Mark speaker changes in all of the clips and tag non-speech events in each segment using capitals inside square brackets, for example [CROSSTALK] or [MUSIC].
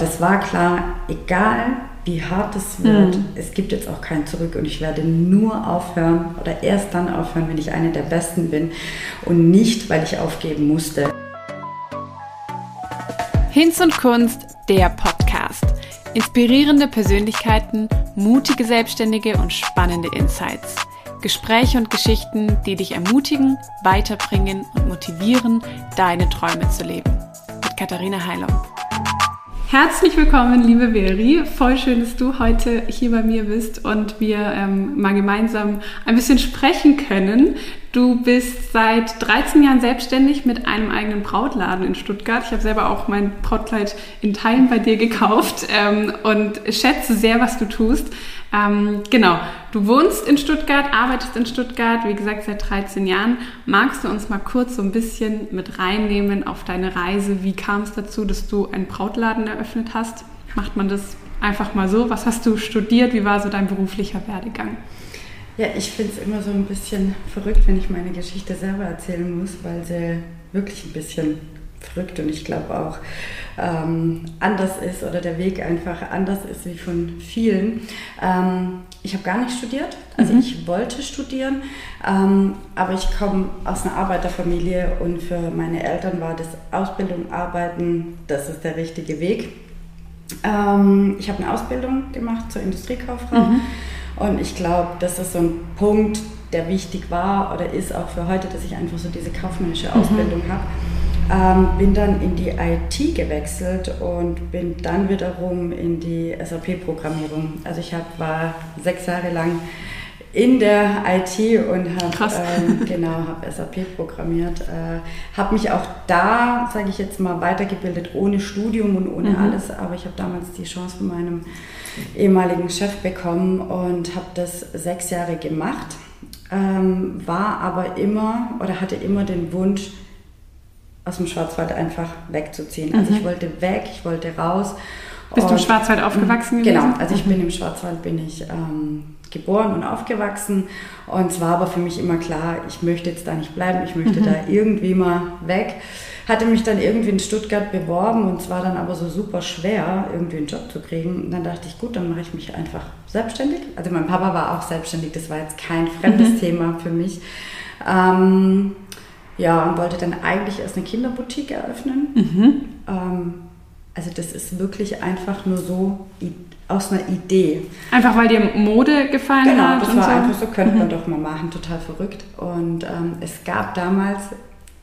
Speaker 1: das war klar, egal wie hart es wird, mhm. es gibt jetzt auch kein Zurück und ich werde nur aufhören oder erst dann aufhören, wenn ich eine der Besten bin und nicht, weil ich aufgeben musste.
Speaker 2: Hinz und Kunst, der Podcast. Inspirierende Persönlichkeiten, mutige Selbstständige und spannende Insights. Gespräche und Geschichten, die dich ermutigen, weiterbringen und motivieren, deine Träume zu leben. Mit Katharina Heilung. Herzlich willkommen, liebe Veri. Voll schön, dass du heute hier bei mir bist und wir ähm, mal gemeinsam ein bisschen sprechen können. Du bist seit 13 Jahren selbstständig mit einem eigenen Brautladen in Stuttgart. Ich habe selber auch mein Brautkleid in Teilen bei dir gekauft ähm, und schätze sehr, was du tust. Ähm, genau, du wohnst in Stuttgart, arbeitest in Stuttgart, wie gesagt, seit 13 Jahren. Magst du uns mal kurz so ein bisschen mit reinnehmen auf deine Reise? Wie kam es dazu, dass du einen Brautladen eröffnet hast? Macht man das einfach mal so? Was hast du studiert? Wie war so dein beruflicher Werdegang?
Speaker 1: Ja, ich finde es immer so ein bisschen verrückt, wenn ich meine Geschichte selber erzählen muss, weil sie wirklich ein bisschen verrückt und ich glaube auch ähm, anders ist oder der Weg einfach anders ist wie von vielen. Ähm, ich habe gar nicht studiert, also mhm. ich wollte studieren, ähm, aber ich komme aus einer Arbeiterfamilie und für meine Eltern war das Ausbildung, Arbeiten, das ist der richtige Weg. Ähm, ich habe eine Ausbildung gemacht zur Industriekauffrau mhm. und ich glaube, das ist so ein Punkt, der wichtig war oder ist auch für heute, dass ich einfach so diese kaufmännische mhm. Ausbildung mhm. habe ähm, bin dann in die IT gewechselt und bin dann wiederum in die SAP-Programmierung. Also ich hab, war sechs Jahre lang in der IT und habe ähm, [LAUGHS] genau habe SAP programmiert, äh, habe mich auch da, sage ich jetzt mal, weitergebildet ohne Studium und ohne mhm. alles, aber ich habe damals die Chance von meinem ehemaligen Chef bekommen und habe das sechs Jahre gemacht, ähm, war aber immer oder hatte immer den Wunsch aus dem Schwarzwald einfach wegzuziehen. Also mhm. ich wollte weg, ich wollte raus.
Speaker 2: Bist du im Schwarzwald aufgewachsen
Speaker 1: mhm. gewesen? Genau, also ich mhm. bin im Schwarzwald bin ich ähm, geboren und aufgewachsen und es war aber für mich immer klar, ich möchte jetzt da nicht bleiben, ich möchte mhm. da irgendwie mal weg. Hatte mich dann irgendwie in Stuttgart beworben und es war dann aber so super schwer, irgendwie einen Job zu kriegen. Und dann dachte ich, gut, dann mache ich mich einfach selbstständig. Also mein Papa war auch selbstständig, das war jetzt kein fremdes mhm. Thema für mich. Ähm, ja, und wollte dann eigentlich erst eine Kinderboutique eröffnen. Mhm. Ähm, also das ist wirklich einfach nur so aus einer Idee.
Speaker 2: Einfach weil dir Mode gefallen
Speaker 1: genau,
Speaker 2: hat?
Speaker 1: Genau, das war so? einfach so, könnte man mhm. doch mal machen, total verrückt. Und ähm, es gab damals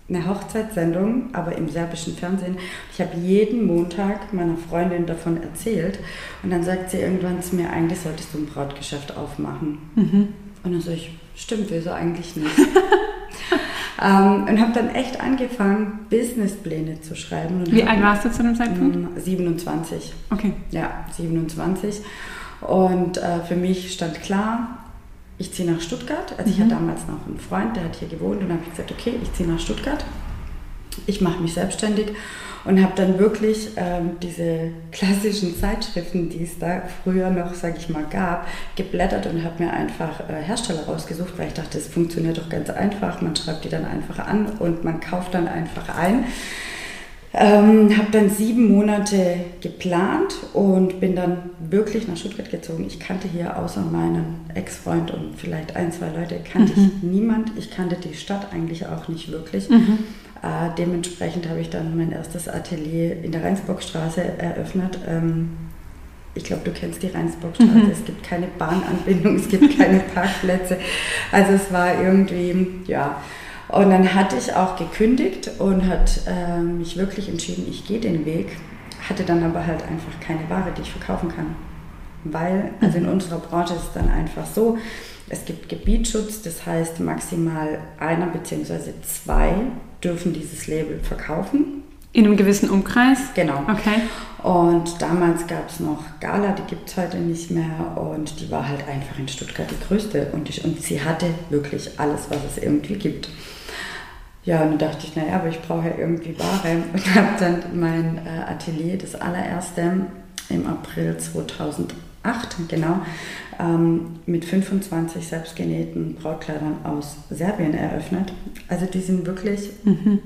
Speaker 1: eine Hochzeitssendung, aber im serbischen Fernsehen. Ich habe jeden Montag meiner Freundin davon erzählt und dann sagt sie irgendwann zu mir, eigentlich solltest du ein Brautgeschäft aufmachen. Mhm. Und dann sage ich, stimmt, wieso eigentlich nicht? [LAUGHS] Ähm, und habe dann echt angefangen, Businesspläne zu schreiben.
Speaker 2: Wie alt warst du zu dem Zeitpunkt?
Speaker 1: 27.
Speaker 2: Okay.
Speaker 1: Ja, 27. Und äh, für mich stand klar, ich ziehe nach Stuttgart. Also mhm. ich hatte damals noch einen Freund, der hat hier gewohnt und habe gesagt, okay, ich ziehe nach Stuttgart. Ich mache mich selbstständig und habe dann wirklich ähm, diese klassischen Zeitschriften, die es da früher noch, sage ich mal, gab, geblättert und habe mir einfach äh, Hersteller rausgesucht, weil ich dachte, es funktioniert doch ganz einfach. Man schreibt die dann einfach an und man kauft dann einfach ein. Ähm, habe dann sieben Monate geplant und bin dann wirklich nach Stuttgart gezogen. Ich kannte hier außer meinen Ex-Freund und vielleicht ein, zwei Leute, kannte mhm. ich niemand. Ich kannte die Stadt eigentlich auch nicht wirklich. Mhm. Äh, dementsprechend habe ich dann mein erstes Atelier in der Rheinsburgstraße eröffnet. Ähm, ich glaube, du kennst die Rheinsburgstraße. Mhm. Es gibt keine Bahnanbindung, es gibt keine [LAUGHS] Parkplätze. Also es war irgendwie, ja. Und dann hatte ich auch gekündigt und hat äh, mich wirklich entschieden, ich gehe den Weg. Hatte dann aber halt einfach keine Ware, die ich verkaufen kann. Weil, also in mhm. unserer Branche ist es dann einfach so, es gibt Gebietsschutz, das heißt maximal einer bzw. zwei dürfen dieses Label verkaufen.
Speaker 2: In einem gewissen Umkreis?
Speaker 1: Genau.
Speaker 2: Okay.
Speaker 1: Und damals gab es noch Gala, die gibt es heute nicht mehr. Und die war halt einfach in Stuttgart die größte. Und, ich, und sie hatte wirklich alles, was es irgendwie gibt. Ja, und dann dachte ich, naja, aber ich brauche ja irgendwie Ware. Und [LAUGHS] habe dann mein äh, Atelier, das allererste, im April 2008, genau, ähm, mit 25 selbstgenähten Brautkleidern aus Serbien eröffnet. Also die sind wirklich, mhm.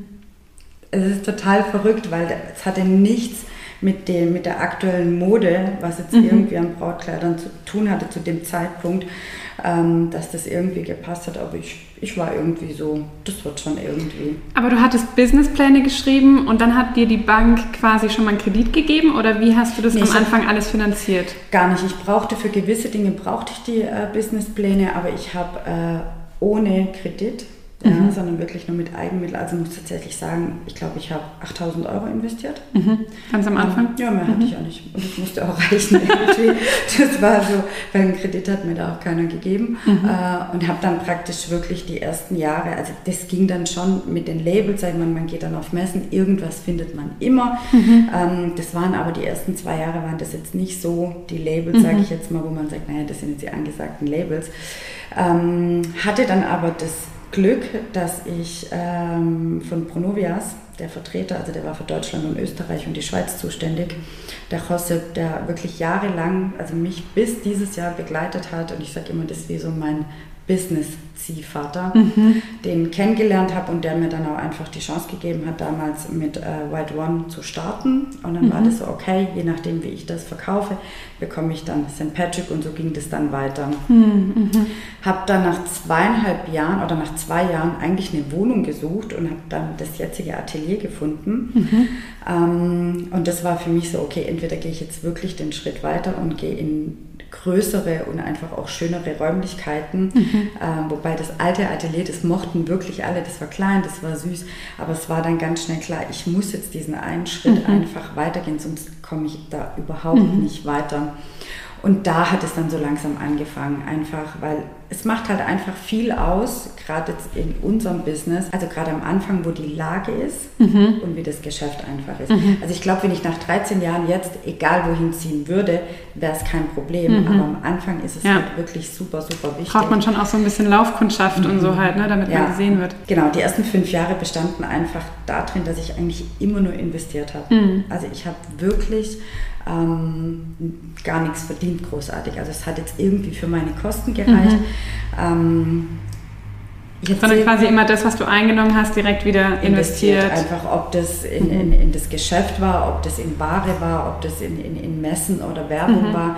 Speaker 1: es ist total verrückt, weil es hatte nichts mit, dem, mit der aktuellen Mode, was jetzt mhm. irgendwie an Brautkleidern zu tun hatte zu dem Zeitpunkt, ähm, dass das irgendwie gepasst hat. Aber ich, ich war irgendwie so, das wird schon irgendwie.
Speaker 2: Aber du hattest Businesspläne geschrieben und dann hat dir die Bank quasi schon mal einen Kredit gegeben oder wie hast du das nee, am Anfang alles finanziert?
Speaker 1: Gar nicht. Ich brauchte für gewisse Dinge brauchte ich die äh, Businesspläne, aber ich habe äh, ohne Kredit ja, mhm. sondern wirklich nur mit Eigenmitteln. Also muss tatsächlich sagen, ich glaube, ich habe 8000 Euro investiert.
Speaker 2: Mhm. Ganz am Anfang?
Speaker 1: Ja, mehr mhm. hatte ich auch nicht. Und das musste auch [LAUGHS] reichen irgendwie. das war so, weil einen Kredit hat mir da auch keiner gegeben. Mhm. Äh, und habe dann praktisch wirklich die ersten Jahre, also das ging dann schon mit den Labels, sag man, man geht dann auf Messen, irgendwas findet man immer. Mhm. Ähm, das waren aber die ersten zwei Jahre, waren das jetzt nicht so die Labels, sage mhm. ich jetzt mal, wo man sagt, naja, das sind jetzt die angesagten Labels. Ähm, hatte dann aber das Glück, dass ich ähm, von Pronovias, der Vertreter, also der war für Deutschland und Österreich und die Schweiz zuständig, der Josep, der wirklich jahrelang, also mich bis dieses Jahr begleitet hat. Und ich sage immer, das ist wie so mein Business-Ziehvater, mhm. den kennengelernt habe und der mir dann auch einfach die Chance gegeben hat, damals mit äh, White One zu starten. Und dann mhm. war das so, okay, je nachdem, wie ich das verkaufe, bekomme ich dann St. Patrick und so ging das dann weiter. Mhm. Habe dann nach zweieinhalb Jahren oder nach zwei Jahren eigentlich eine Wohnung gesucht und habe dann das jetzige Atelier gefunden. Mhm. Ähm, und das war für mich so, okay, entweder gehe ich jetzt wirklich den Schritt weiter und gehe in größere und einfach auch schönere Räumlichkeiten. Mhm. Ähm, wobei das alte Atelier, das mochten wirklich alle, das war klein, das war süß, aber es war dann ganz schnell klar, ich muss jetzt diesen einen Schritt mhm. einfach weitergehen, sonst komme ich da überhaupt mhm. nicht weiter. Und da hat es dann so langsam angefangen, einfach, weil es macht halt einfach viel aus, gerade jetzt in unserem Business, also gerade am Anfang, wo die Lage ist mhm. und wie das Geschäft einfach ist. Mhm. Also ich glaube, wenn ich nach 13 Jahren jetzt, egal wohin ziehen würde, wäre es kein Problem. Mhm. Aber am Anfang ist es ja. halt wirklich super, super wichtig.
Speaker 2: Braucht man schon auch so ein bisschen Laufkundschaft und so mhm. halt, ne, damit ja. man gesehen wird.
Speaker 1: Genau, die ersten fünf Jahre bestanden einfach darin, dass ich eigentlich immer nur investiert habe. Mhm. Also ich habe wirklich ähm, gar nichts verdient großartig. Also es hat jetzt irgendwie für meine Kosten gereicht. Mhm. Ähm,
Speaker 2: Sondern quasi immer das, was du eingenommen hast, direkt wieder investiert. investiert.
Speaker 1: Einfach, ob das in, mhm. in, in, das Geschäft war, ob das in Ware war, ob das in, in, in Messen oder Werbung mhm. war.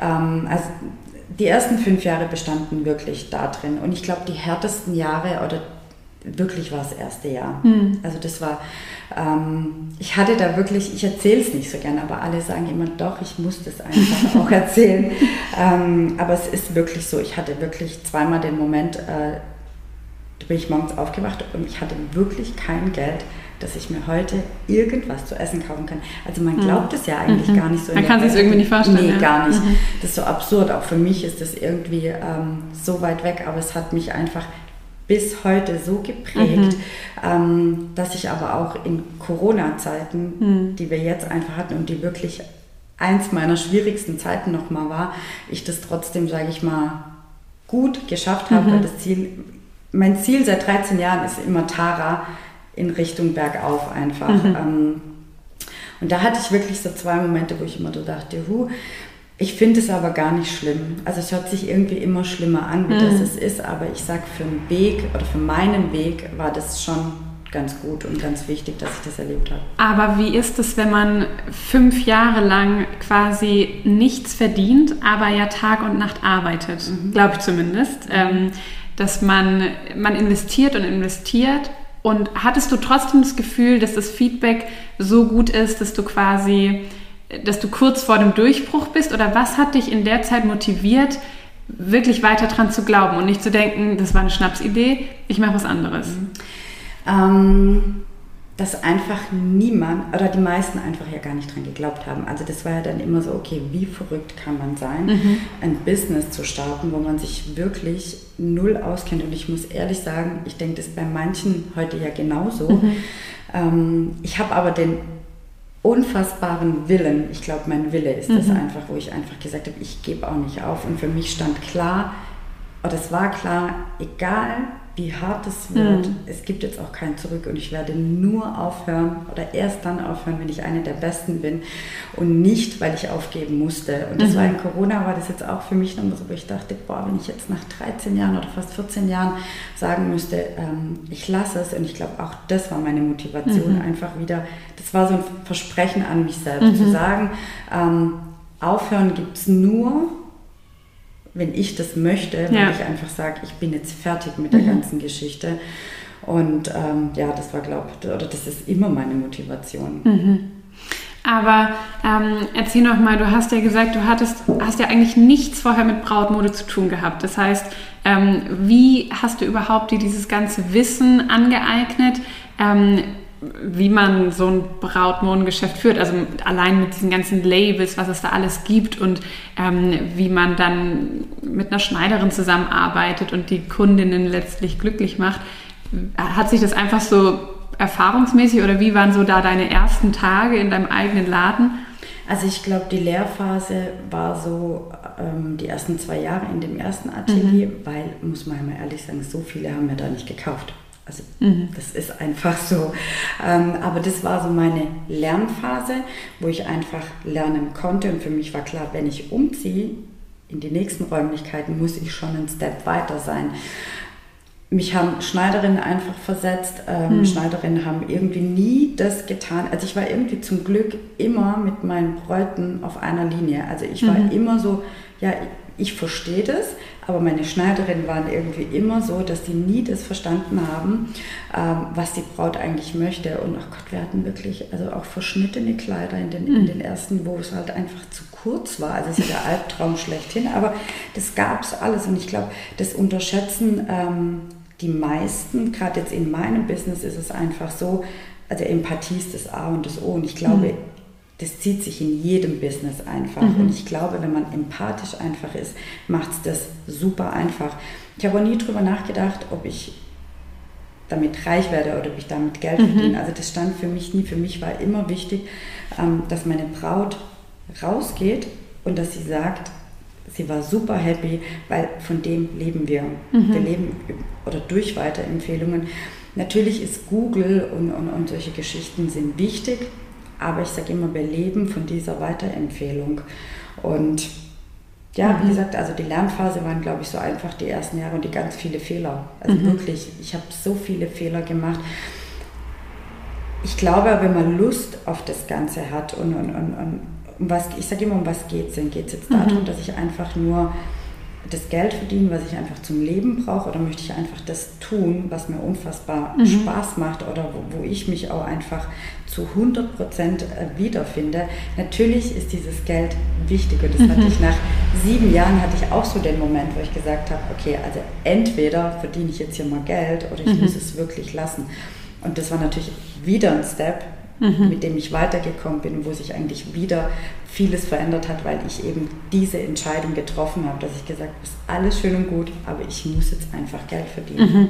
Speaker 1: Ähm, also die ersten fünf Jahre bestanden wirklich da drin. Und ich glaube, die härtesten Jahre oder wirklich war das erste Jahr. Mhm. Also das war, ähm, ich hatte da wirklich, ich erzähle es nicht so gerne, aber alle sagen immer, doch, ich muss das einfach [LAUGHS] auch erzählen. ähm, aber es ist wirklich so, ich hatte wirklich zweimal den Moment, äh, da bin ich morgens aufgewacht und ich hatte wirklich kein Geld dass ich mir heute irgendwas zu essen kaufen kann. Also man hm. glaubt es ja eigentlich mhm. gar nicht so.
Speaker 2: Man kann sich es irgendwie nicht vorstellen.
Speaker 1: Nee, ja. gar nicht. Mhm. Das ist so absurd. Auch für mich ist das irgendwie ähm, so weit weg, aber es hat mich einfach bis heute so geprägt, mhm. ähm, dass ich aber auch in Corona-Zeiten, mhm. die wir jetzt einfach hatten und die wirklich eins meiner schwierigsten Zeiten nochmal war, ich das trotzdem, sage ich mal, gut geschafft habe. Mhm. Das Ziel, mein Ziel seit 13 Jahren ist immer Tara in Richtung bergauf einfach. Mhm. Ähm, und da hatte ich wirklich so zwei Momente, wo ich immer so dachte, hu, ich finde es aber gar nicht schlimm. Also es hört sich irgendwie immer schlimmer an, wie mhm. das es ist, aber ich sage, für den Weg oder für meinen Weg war das schon ganz gut und ganz wichtig, dass ich das erlebt habe.
Speaker 2: Aber wie ist es, wenn man fünf Jahre lang quasi nichts verdient, aber ja Tag und Nacht arbeitet, mhm. glaube ich zumindest, ähm, dass man, man investiert und investiert und hattest du trotzdem das Gefühl, dass das Feedback so gut ist, dass du quasi dass du kurz vor dem Durchbruch bist oder was hat dich in der Zeit motiviert, wirklich weiter dran zu glauben und nicht zu denken, das war eine Schnapsidee, ich mache was anderes? Mhm.
Speaker 1: Ähm, dass einfach niemand oder die meisten einfach ja gar nicht dran geglaubt haben. Also das war ja dann immer so, okay, wie verrückt kann man sein, mhm. ein Business zu starten, wo man sich wirklich null auskennt. Und ich muss ehrlich sagen, ich denke das bei manchen heute ja genauso. Mhm. Ähm, ich habe aber den unfassbaren Willen. Ich glaube, mein Wille ist mhm. das einfach, wo ich einfach gesagt habe, ich gebe auch nicht auf. Und für mich stand klar, oder es war klar, egal wie hart es wird. Mhm. Es gibt jetzt auch kein Zurück und ich werde nur aufhören oder erst dann aufhören, wenn ich eine der Besten bin und nicht, weil ich aufgeben musste. Und das mhm. war in Corona, war das jetzt auch für mich nochmal so, wo ich dachte, boah, wenn ich jetzt nach 13 Jahren oder fast 14 Jahren sagen müsste, ähm, ich lasse es und ich glaube auch das war meine Motivation, mhm. einfach wieder, das war so ein Versprechen an mich selbst, zu mhm. sagen, ähm, aufhören gibt es nur, wenn ich das möchte, wenn ja. ich einfach sage, ich bin jetzt fertig mit der mhm. ganzen Geschichte. Und ähm, ja, das war, glaube ich, oder das ist immer meine Motivation.
Speaker 2: Mhm. Aber ähm, erzähl noch mal, du hast ja gesagt, du hattest, hast ja eigentlich nichts vorher mit Brautmode zu tun gehabt. Das heißt, ähm, wie hast du überhaupt dir dieses ganze Wissen angeeignet? Ähm, wie man so ein Brautmodengeschäft führt, also allein mit diesen ganzen Labels, was es da alles gibt und ähm, wie man dann mit einer Schneiderin zusammenarbeitet und die Kundinnen letztlich glücklich macht. Hat sich das einfach so erfahrungsmäßig oder wie waren so da deine ersten Tage in deinem eigenen Laden?
Speaker 1: Also ich glaube, die Lehrphase war so ähm, die ersten zwei Jahre in dem ersten Atelier, mhm. weil, muss man ja mal ehrlich sagen, so viele haben wir da nicht gekauft. Also mhm. das ist einfach so. Ähm, aber das war so meine Lernphase, wo ich einfach lernen konnte. Und für mich war klar, wenn ich umziehe in die nächsten Räumlichkeiten, muss ich schon einen Step weiter sein. Mich haben Schneiderinnen einfach versetzt. Ähm, mhm. Schneiderinnen haben irgendwie nie das getan. Also ich war irgendwie zum Glück immer mit meinen Bräuten auf einer Linie. Also ich war mhm. immer so, ja, ich verstehe das, aber meine Schneiderinnen waren irgendwie immer so, dass sie nie das verstanden haben, ähm, was die Braut eigentlich möchte. Und ach Gott, wir hatten wirklich also auch verschnittene Kleider in den, in mhm. den ersten, wo es halt einfach zu kurz war. Also es ist der Albtraum schlechthin, aber das gab es alles. Und ich glaube, das unterschätzen ähm, die meisten, gerade jetzt in meinem Business ist es einfach so, also Empathie ist das A und das O. Und ich glaube, mhm das zieht sich in jedem Business einfach. Mhm. Und ich glaube, wenn man empathisch einfach ist, macht es das super einfach. Ich habe auch nie darüber nachgedacht, ob ich damit reich werde oder ob ich damit Geld mhm. verdiene. Also das stand für mich nie. Für mich war immer wichtig, ähm, dass meine Braut rausgeht und dass sie sagt, sie war super happy, weil von dem leben wir. Mhm. Wir leben oder durch Weiterempfehlungen. Natürlich ist Google und, und, und solche Geschichten sind wichtig, aber ich sage immer, wir leben von dieser Weiterempfehlung. Und ja, mhm. wie gesagt, also die Lernphase waren, glaube ich, so einfach die ersten Jahre und die ganz viele Fehler. Also mhm. wirklich, ich habe so viele Fehler gemacht. Ich glaube, wenn man Lust auf das Ganze hat und, und, und, und um was, ich sage immer, um was geht es denn? Geht es jetzt darum, mhm. dass ich einfach nur das Geld verdienen, was ich einfach zum Leben brauche, oder möchte ich einfach das tun, was mir unfassbar mhm. Spaß macht oder wo, wo, ich mich auch einfach zu 100 Prozent äh, wiederfinde. Natürlich ist dieses Geld wichtig und das mhm. hatte ich nach sieben Jahren hatte ich auch so den Moment, wo ich gesagt habe, okay, also entweder verdiene ich jetzt hier mal Geld oder ich mhm. muss es wirklich lassen. Und das war natürlich wieder ein Step, mhm. mit dem ich weitergekommen bin, wo sich eigentlich wieder vieles verändert hat, weil ich eben diese Entscheidung getroffen habe, dass ich gesagt habe, ist alles schön und gut, aber ich muss jetzt einfach Geld verdienen.
Speaker 2: Mhm.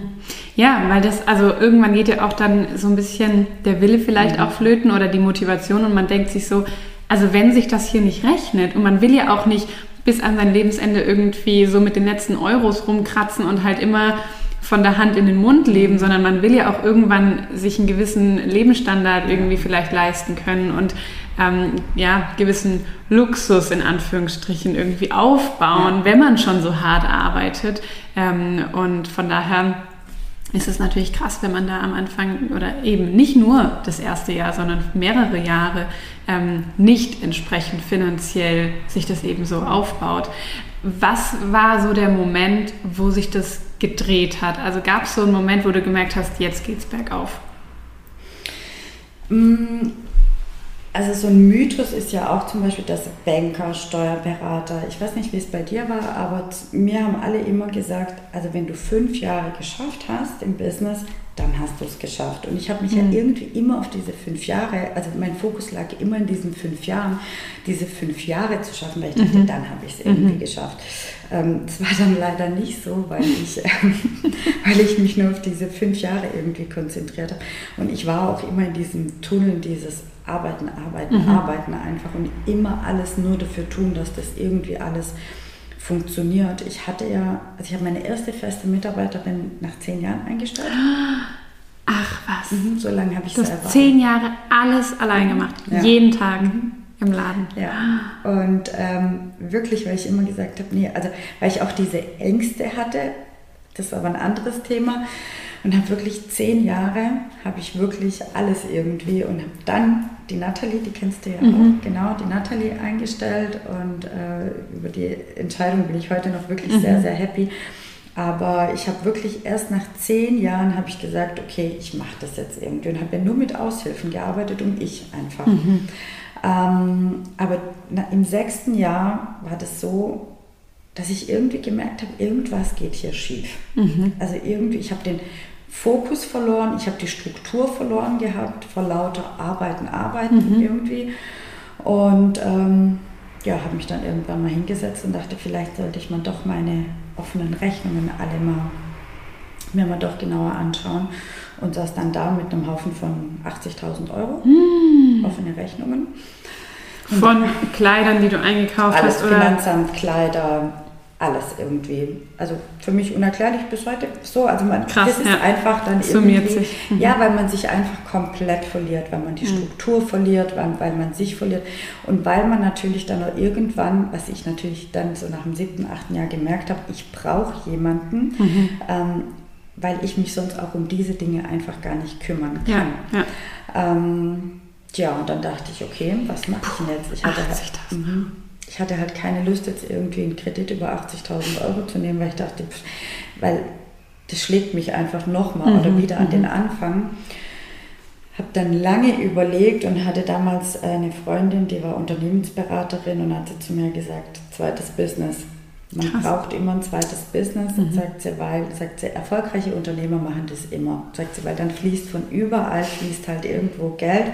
Speaker 2: Ja, weil das, also irgendwann geht ja auch dann so ein bisschen der Wille vielleicht mhm. auch flöten oder die Motivation und man denkt sich so, also wenn sich das hier nicht rechnet und man will ja auch nicht bis an sein Lebensende irgendwie so mit den letzten Euros rumkratzen und halt immer von der Hand in den Mund leben, sondern man will ja auch irgendwann sich einen gewissen Lebensstandard irgendwie vielleicht leisten können und ähm, ja, gewissen Luxus in Anführungsstrichen irgendwie aufbauen, ja. wenn man schon so hart arbeitet. Ähm, und von daher ist es natürlich krass, wenn man da am Anfang oder eben nicht nur das erste Jahr, sondern mehrere Jahre ähm, nicht entsprechend finanziell sich das eben so aufbaut. Was war so der Moment, wo sich das gedreht hat? Also gab es so einen Moment, wo du gemerkt hast, jetzt geht's bergauf?
Speaker 1: Mm, also so ein Mythos ist ja auch zum Beispiel, dass Banker, Steuerberater, ich weiß nicht, wie es bei dir war, aber mir haben alle immer gesagt, also wenn du fünf Jahre geschafft hast im Business, dann hast du es geschafft. Und ich habe mich mhm. ja irgendwie immer auf diese fünf Jahre, also mein Fokus lag immer in diesen fünf Jahren, diese fünf Jahre zu schaffen, weil ich dachte, mhm. dann habe ich es irgendwie mhm. geschafft. Ähm, das war dann leider nicht so, weil ich, ähm, [LAUGHS] weil ich mich nur auf diese fünf Jahre irgendwie konzentriert habe. Und ich war auch immer in diesem Tunnel dieses Arbeiten, Arbeiten, mhm. Arbeiten einfach und immer alles nur dafür tun, dass das irgendwie alles funktioniert. Ich hatte ja, also ich habe meine erste feste Mitarbeiterin nach zehn Jahren eingestellt.
Speaker 2: Ach was.
Speaker 1: Mhm, so lange habe ich
Speaker 2: Du
Speaker 1: selber.
Speaker 2: zehn Jahre alles allein gemacht.
Speaker 1: Ja.
Speaker 2: Jeden Tag im Laden.
Speaker 1: Ja, und ähm, wirklich, weil ich immer gesagt habe, nee, also weil ich auch diese Ängste hatte, das ist aber ein anderes Thema, und habe wirklich zehn Jahre, habe ich wirklich alles irgendwie und habe dann die Nathalie, die kennst du ja
Speaker 2: Mhm.
Speaker 1: auch, genau, die Nathalie eingestellt und äh, über die Entscheidung bin ich heute noch wirklich
Speaker 2: Mhm.
Speaker 1: sehr, sehr happy. Aber ich habe wirklich erst nach zehn Jahren habe ich gesagt, okay, ich mache das jetzt irgendwie und habe ja nur mit Aushilfen gearbeitet und ich einfach.
Speaker 2: Mhm.
Speaker 1: Ähm, aber im sechsten Jahr war das so, dass ich irgendwie gemerkt habe, irgendwas geht hier schief.
Speaker 2: Mhm.
Speaker 1: Also irgendwie, ich habe den Fokus verloren, ich habe die Struktur verloren gehabt, vor lauter Arbeiten, Arbeiten
Speaker 2: Mhm.
Speaker 1: irgendwie. Und ähm, ja, habe mich dann irgendwann mal hingesetzt und dachte, vielleicht sollte ich mal doch meine offenen Rechnungen alle mal mir mal doch genauer anschauen und saß dann da mit einem Haufen von 80.000 Euro
Speaker 2: Mhm.
Speaker 1: offene Rechnungen.
Speaker 2: Von Kleidern, die du eingekauft
Speaker 1: Alles
Speaker 2: hast, oder?
Speaker 1: Finanzamt, Kleider, alles irgendwie. Also für mich unerklärlich bis heute so. Also man,
Speaker 2: Krass,
Speaker 1: das ist
Speaker 2: ja.
Speaker 1: einfach dann
Speaker 2: Summiert
Speaker 1: irgendwie,
Speaker 2: sich. Mhm.
Speaker 1: ja, weil man sich einfach komplett verliert, weil man die Struktur verliert, weil, weil man sich verliert und weil man natürlich dann auch irgendwann, was ich natürlich dann so nach dem siebten, achten Jahr gemerkt habe, ich brauche jemanden,
Speaker 2: Mhm.
Speaker 1: ähm, weil ich mich sonst auch um diese Dinge einfach gar nicht kümmern
Speaker 2: Ja,
Speaker 1: kann.
Speaker 2: ja.
Speaker 1: Ähm, ja, und dann dachte ich, okay, was mache ich denn jetzt? Ich hatte, halt,
Speaker 2: 80.000.
Speaker 1: Mhm. ich hatte halt keine Lust, jetzt irgendwie einen Kredit über 80.000 Euro zu nehmen, weil ich dachte, pff, weil das schlägt mich einfach nochmal oder
Speaker 2: Mhm,
Speaker 1: wieder an den Anfang. Habe dann lange überlegt und hatte damals eine Freundin, die war Unternehmensberaterin und hat sie zu mir gesagt, zweites Business. Man
Speaker 2: Krass.
Speaker 1: braucht immer ein zweites Business,
Speaker 2: Mhm.
Speaker 1: sagt sie, weil, sagt sie, erfolgreiche Unternehmer machen das immer. Sagt sie, weil dann fließt von überall, fließt halt irgendwo Geld.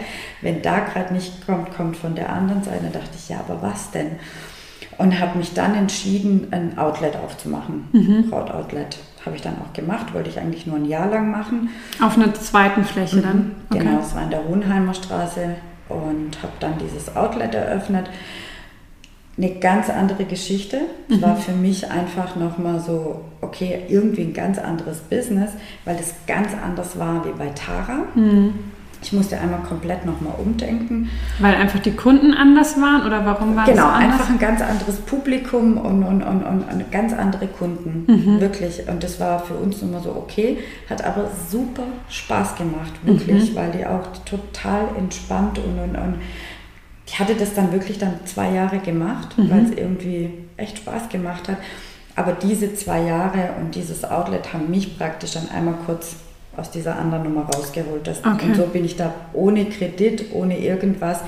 Speaker 1: Wenn da gerade nicht kommt, kommt von der anderen Seite. Da dachte ich, ja, aber was denn? Und habe mich dann entschieden, ein Outlet aufzumachen.
Speaker 2: Mhm.
Speaker 1: Braut-Outlet habe ich dann auch gemacht, wollte ich eigentlich nur ein Jahr lang machen.
Speaker 2: Auf einer zweiten Fläche dann? Okay.
Speaker 1: Genau, es war in der Hohenheimer Straße und habe dann dieses Outlet eröffnet. Eine ganz andere Geschichte. Es
Speaker 2: Mhm.
Speaker 1: war für mich einfach nochmal so, okay, irgendwie ein ganz anderes Business, weil das ganz anders war wie bei Tara.
Speaker 2: Mhm.
Speaker 1: Ich musste einmal komplett nochmal umdenken.
Speaker 2: Weil einfach die Kunden anders waren oder warum war
Speaker 1: Genau,
Speaker 2: das anders?
Speaker 1: einfach ein ganz anderes Publikum und, und, und, und, und ganz andere Kunden,
Speaker 2: Mhm.
Speaker 1: wirklich. Und das war für uns immer so okay, hat aber super Spaß gemacht,
Speaker 2: Mhm.
Speaker 1: wirklich, weil die auch total entspannt und, und, und ich hatte das dann wirklich dann zwei Jahre gemacht,
Speaker 2: Mhm.
Speaker 1: weil es irgendwie echt Spaß gemacht hat. Aber diese zwei Jahre und dieses Outlet haben mich praktisch dann einmal kurz aus dieser anderen Nummer rausgeholt. Das,
Speaker 2: Okay.
Speaker 1: Und so bin ich da ohne Kredit, ohne irgendwas.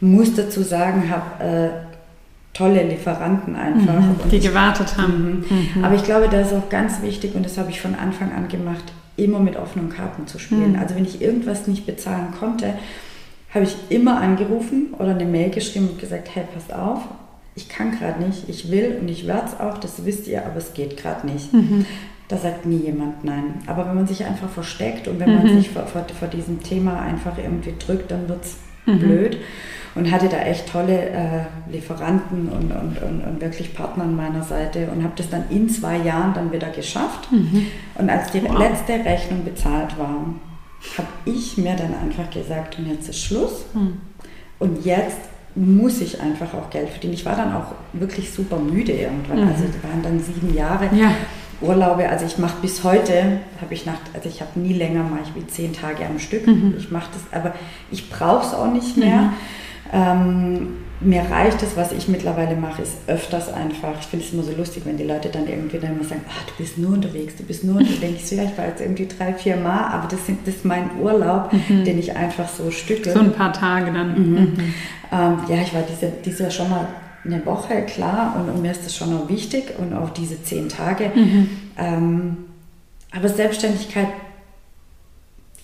Speaker 1: Muss dazu sagen, habe äh, tolle Lieferanten einfach.
Speaker 2: Mhm, die
Speaker 1: ich-
Speaker 2: gewartet haben. Mhm.
Speaker 1: aber ich glaube, das ist auch ganz wichtig und das habe ich von Anfang an gemacht, immer mit offenen Karten zu spielen.
Speaker 2: Mhm.
Speaker 1: Also wenn ich irgendwas nicht bezahlen konnte, habe ich immer angerufen oder eine Mail geschrieben und gesagt, hey, passt auf, ich kann gerade nicht, ich will und ich werde es auch, das wisst ihr, aber es geht gerade nicht.
Speaker 2: Mhm.
Speaker 1: Da sagt nie jemand nein. Aber wenn man sich einfach versteckt und wenn man
Speaker 2: Mhm.
Speaker 1: sich vor, vor, vor diesem Thema einfach irgendwie drückt, dann wird es
Speaker 2: Mhm.
Speaker 1: blöd. Und hatte da echt tolle äh, Lieferanten und, und, und, und wirklich Partner an meiner Seite und habe das dann in zwei Jahren dann wieder geschafft.
Speaker 2: Mhm.
Speaker 1: Und als die
Speaker 2: Wow.
Speaker 1: letzte Rechnung bezahlt war, habe ich mir dann einfach gesagt, und jetzt ist Schluss.
Speaker 2: Mhm.
Speaker 1: Und jetzt muss ich einfach auch Geld verdienen. Ich war dann auch wirklich super müde irgendwann.
Speaker 2: Mhm.
Speaker 1: Also das waren dann sieben Jahre
Speaker 2: Ja.
Speaker 1: Urlaube. Also ich mache bis heute, habe ich nach, also ich habe nie länger mal ich wie zehn Tage am Stück.
Speaker 2: Mhm.
Speaker 1: Ich mache das, aber ich brauche es auch nicht mehr. Ähm, mir reicht es, was ich mittlerweile mache, ist öfters einfach. Ich finde es immer so lustig, wenn die Leute dann irgendwie dann immer sagen, ah, du bist nur unterwegs, du bist nur unterwegs. denke ich so, ja, ich war jetzt irgendwie drei, vier Mal, aber das, sind, das ist mein Urlaub, den ich einfach so stücke.
Speaker 2: So ein paar Tage dann. Mhm.
Speaker 1: Ähm, ja, ich war diese, dieses Jahr schon mal eine Woche, klar, und, und mir ist das schon noch wichtig und auch diese zehn Tage.
Speaker 2: Mhm.
Speaker 1: Ähm, aber Selbstständigkeit,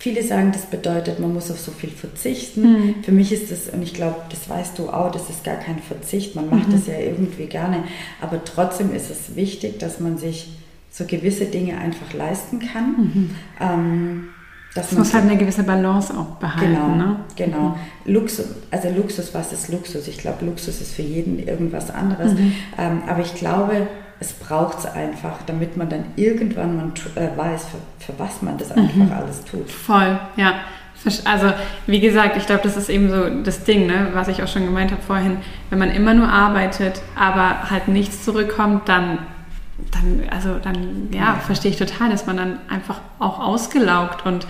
Speaker 1: viele sagen, das bedeutet, man muss auf so viel verzichten.
Speaker 2: Mhm.
Speaker 1: Für mich ist das, und ich glaube, das weißt du auch, das ist gar kein Verzicht, man macht
Speaker 2: Mhm.
Speaker 1: das ja irgendwie gerne, aber trotzdem ist es wichtig, dass man sich so gewisse Dinge einfach leisten kann.
Speaker 2: Mhm.
Speaker 1: Ähm,
Speaker 2: das muss halt eine gewisse Balance auch behalten.
Speaker 1: Genau,
Speaker 2: ne?
Speaker 1: genau. Mhm. Luxus, also Luxus, was ist Luxus? Ich glaube, Luxus ist für jeden irgendwas anderes. Mhm. Ähm, aber ich glaube, es braucht es einfach, damit man dann irgendwann man, äh, weiß, für, für, was man das einfach mhm. alles tut.
Speaker 2: Voll, ja. Also, wie gesagt, ich glaube, das ist eben so das Ding, ne, was ich auch schon gemeint habe vorhin. Wenn man immer nur arbeitet, aber halt nichts zurückkommt, dann dann, also dann, ja, verstehe ich total, dass man dann einfach auch ausgelaugt und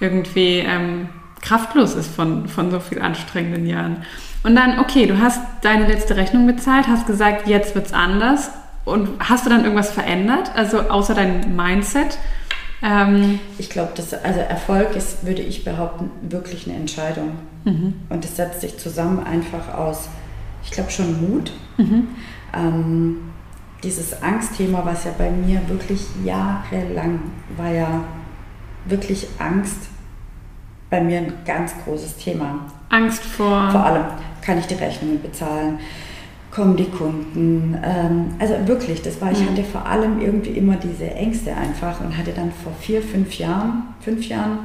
Speaker 2: irgendwie ähm, kraftlos ist von, von so viel anstrengenden Jahren. Und dann, okay, du hast deine letzte Rechnung bezahlt, hast gesagt, jetzt wird es anders. Und hast du dann irgendwas verändert? Also außer dein Mindset?
Speaker 1: Ähm ich glaube, also Erfolg ist, würde ich behaupten, wirklich eine Entscheidung. Mhm. Und es setzt sich zusammen einfach aus, ich glaube schon Mut. Mhm. Ähm, dieses Angstthema, was ja bei mir wirklich jahrelang war ja wirklich Angst bei mir ein ganz großes Thema.
Speaker 2: Angst vor.
Speaker 1: Vor allem, kann ich die Rechnungen bezahlen? Kommen die Kunden? Ähm, also wirklich, das war, ich mhm. hatte vor allem irgendwie immer diese Ängste einfach und hatte dann vor vier, fünf Jahren, fünf Jahren,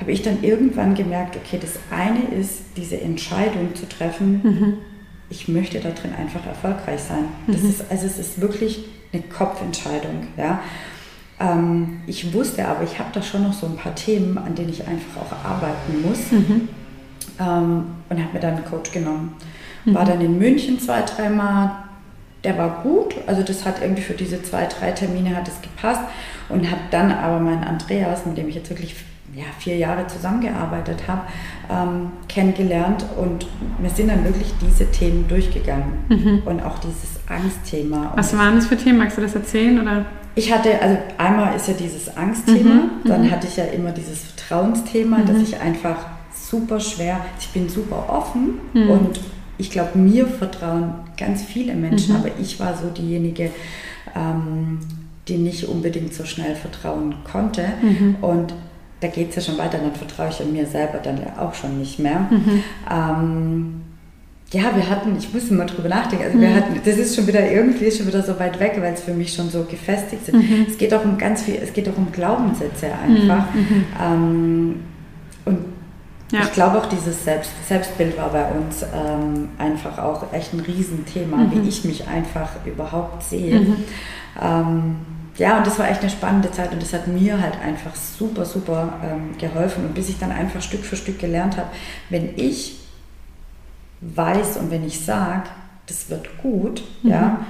Speaker 1: habe ich dann irgendwann gemerkt, okay, das eine ist, diese Entscheidung zu treffen, mhm ich möchte da drin einfach erfolgreich sein. Das mhm. ist, also es ist wirklich eine Kopfentscheidung. Ja. Ähm, ich wusste aber, ich habe da schon noch so ein paar Themen, an denen ich einfach auch arbeiten muss. Mhm. Ähm, und habe mir dann einen Coach genommen. Mhm. War dann in München zwei, dreimal. Der war gut, also das hat irgendwie für diese zwei, drei Termine hat es gepasst und habe dann aber meinen Andreas, mit dem ich jetzt wirklich ja, vier Jahre zusammengearbeitet habe, ähm, kennengelernt und wir sind dann wirklich diese Themen durchgegangen mhm. und auch dieses Angstthema.
Speaker 2: Was waren das für Themen? Magst du das erzählen? Oder?
Speaker 1: Ich hatte, also einmal ist ja dieses Angstthema, mhm. dann mhm. hatte ich ja immer dieses Vertrauensthema, mhm. dass ich einfach super schwer, ich bin super offen mhm. und ich glaube, mir vertrauen ganz viele Menschen, mhm. aber ich war so diejenige, ähm, die nicht unbedingt so schnell vertrauen konnte. Und da geht es ja schon weiter, dann vertraue ich mir selber dann ja auch schon nicht mehr. Mhm. Ähm, ja, wir hatten, ich muss mal drüber nachdenken, also mhm. wir hatten, das ist schon wieder irgendwie schon wieder so weit weg, weil es für mich schon so gefestigt sind. Mhm. Es geht auch um ganz viel, es geht auch um Glaubenssätze einfach. Mhm. mhm. Ähm, und ja. ich glaube auch dieses Selbst, Selbstbild war bei uns ähm, einfach auch echt ein Riesenthema, wie mhm. ich mich einfach überhaupt sehe. Ja, und das war echt eine spannende Zeit und das hat mir halt einfach super, super ähm, geholfen. Und bis ich dann einfach Stück für Stück gelernt habe, wenn ich weiß und wenn ich sage, das wird gut, mhm. ja,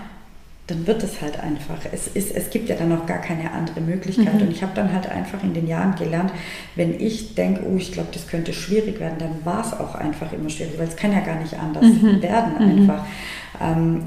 Speaker 1: dann wird es halt einfach. Es, ist, es gibt ja dann noch gar keine andere Möglichkeit. Mhm. Und ich habe dann halt einfach in den Jahren gelernt, wenn ich denke, oh, ich glaube, das könnte schwierig werden, dann war es auch einfach immer schwierig, weil es kann ja gar nicht anders mhm. werden mhm. einfach. Ähm,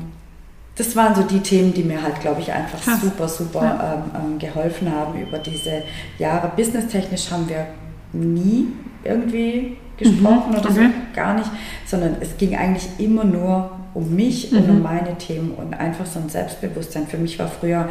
Speaker 1: das waren so die Themen, die mir halt, glaube ich, einfach Krass. super, super ja. ähm, ähm, geholfen haben über diese Jahre. Businesstechnisch haben wir nie irgendwie gesprochen mhm. oder okay. so, gar nicht, sondern es ging eigentlich immer nur um mich mhm. und um meine Themen und einfach so ein Selbstbewusstsein. Für mich war früher,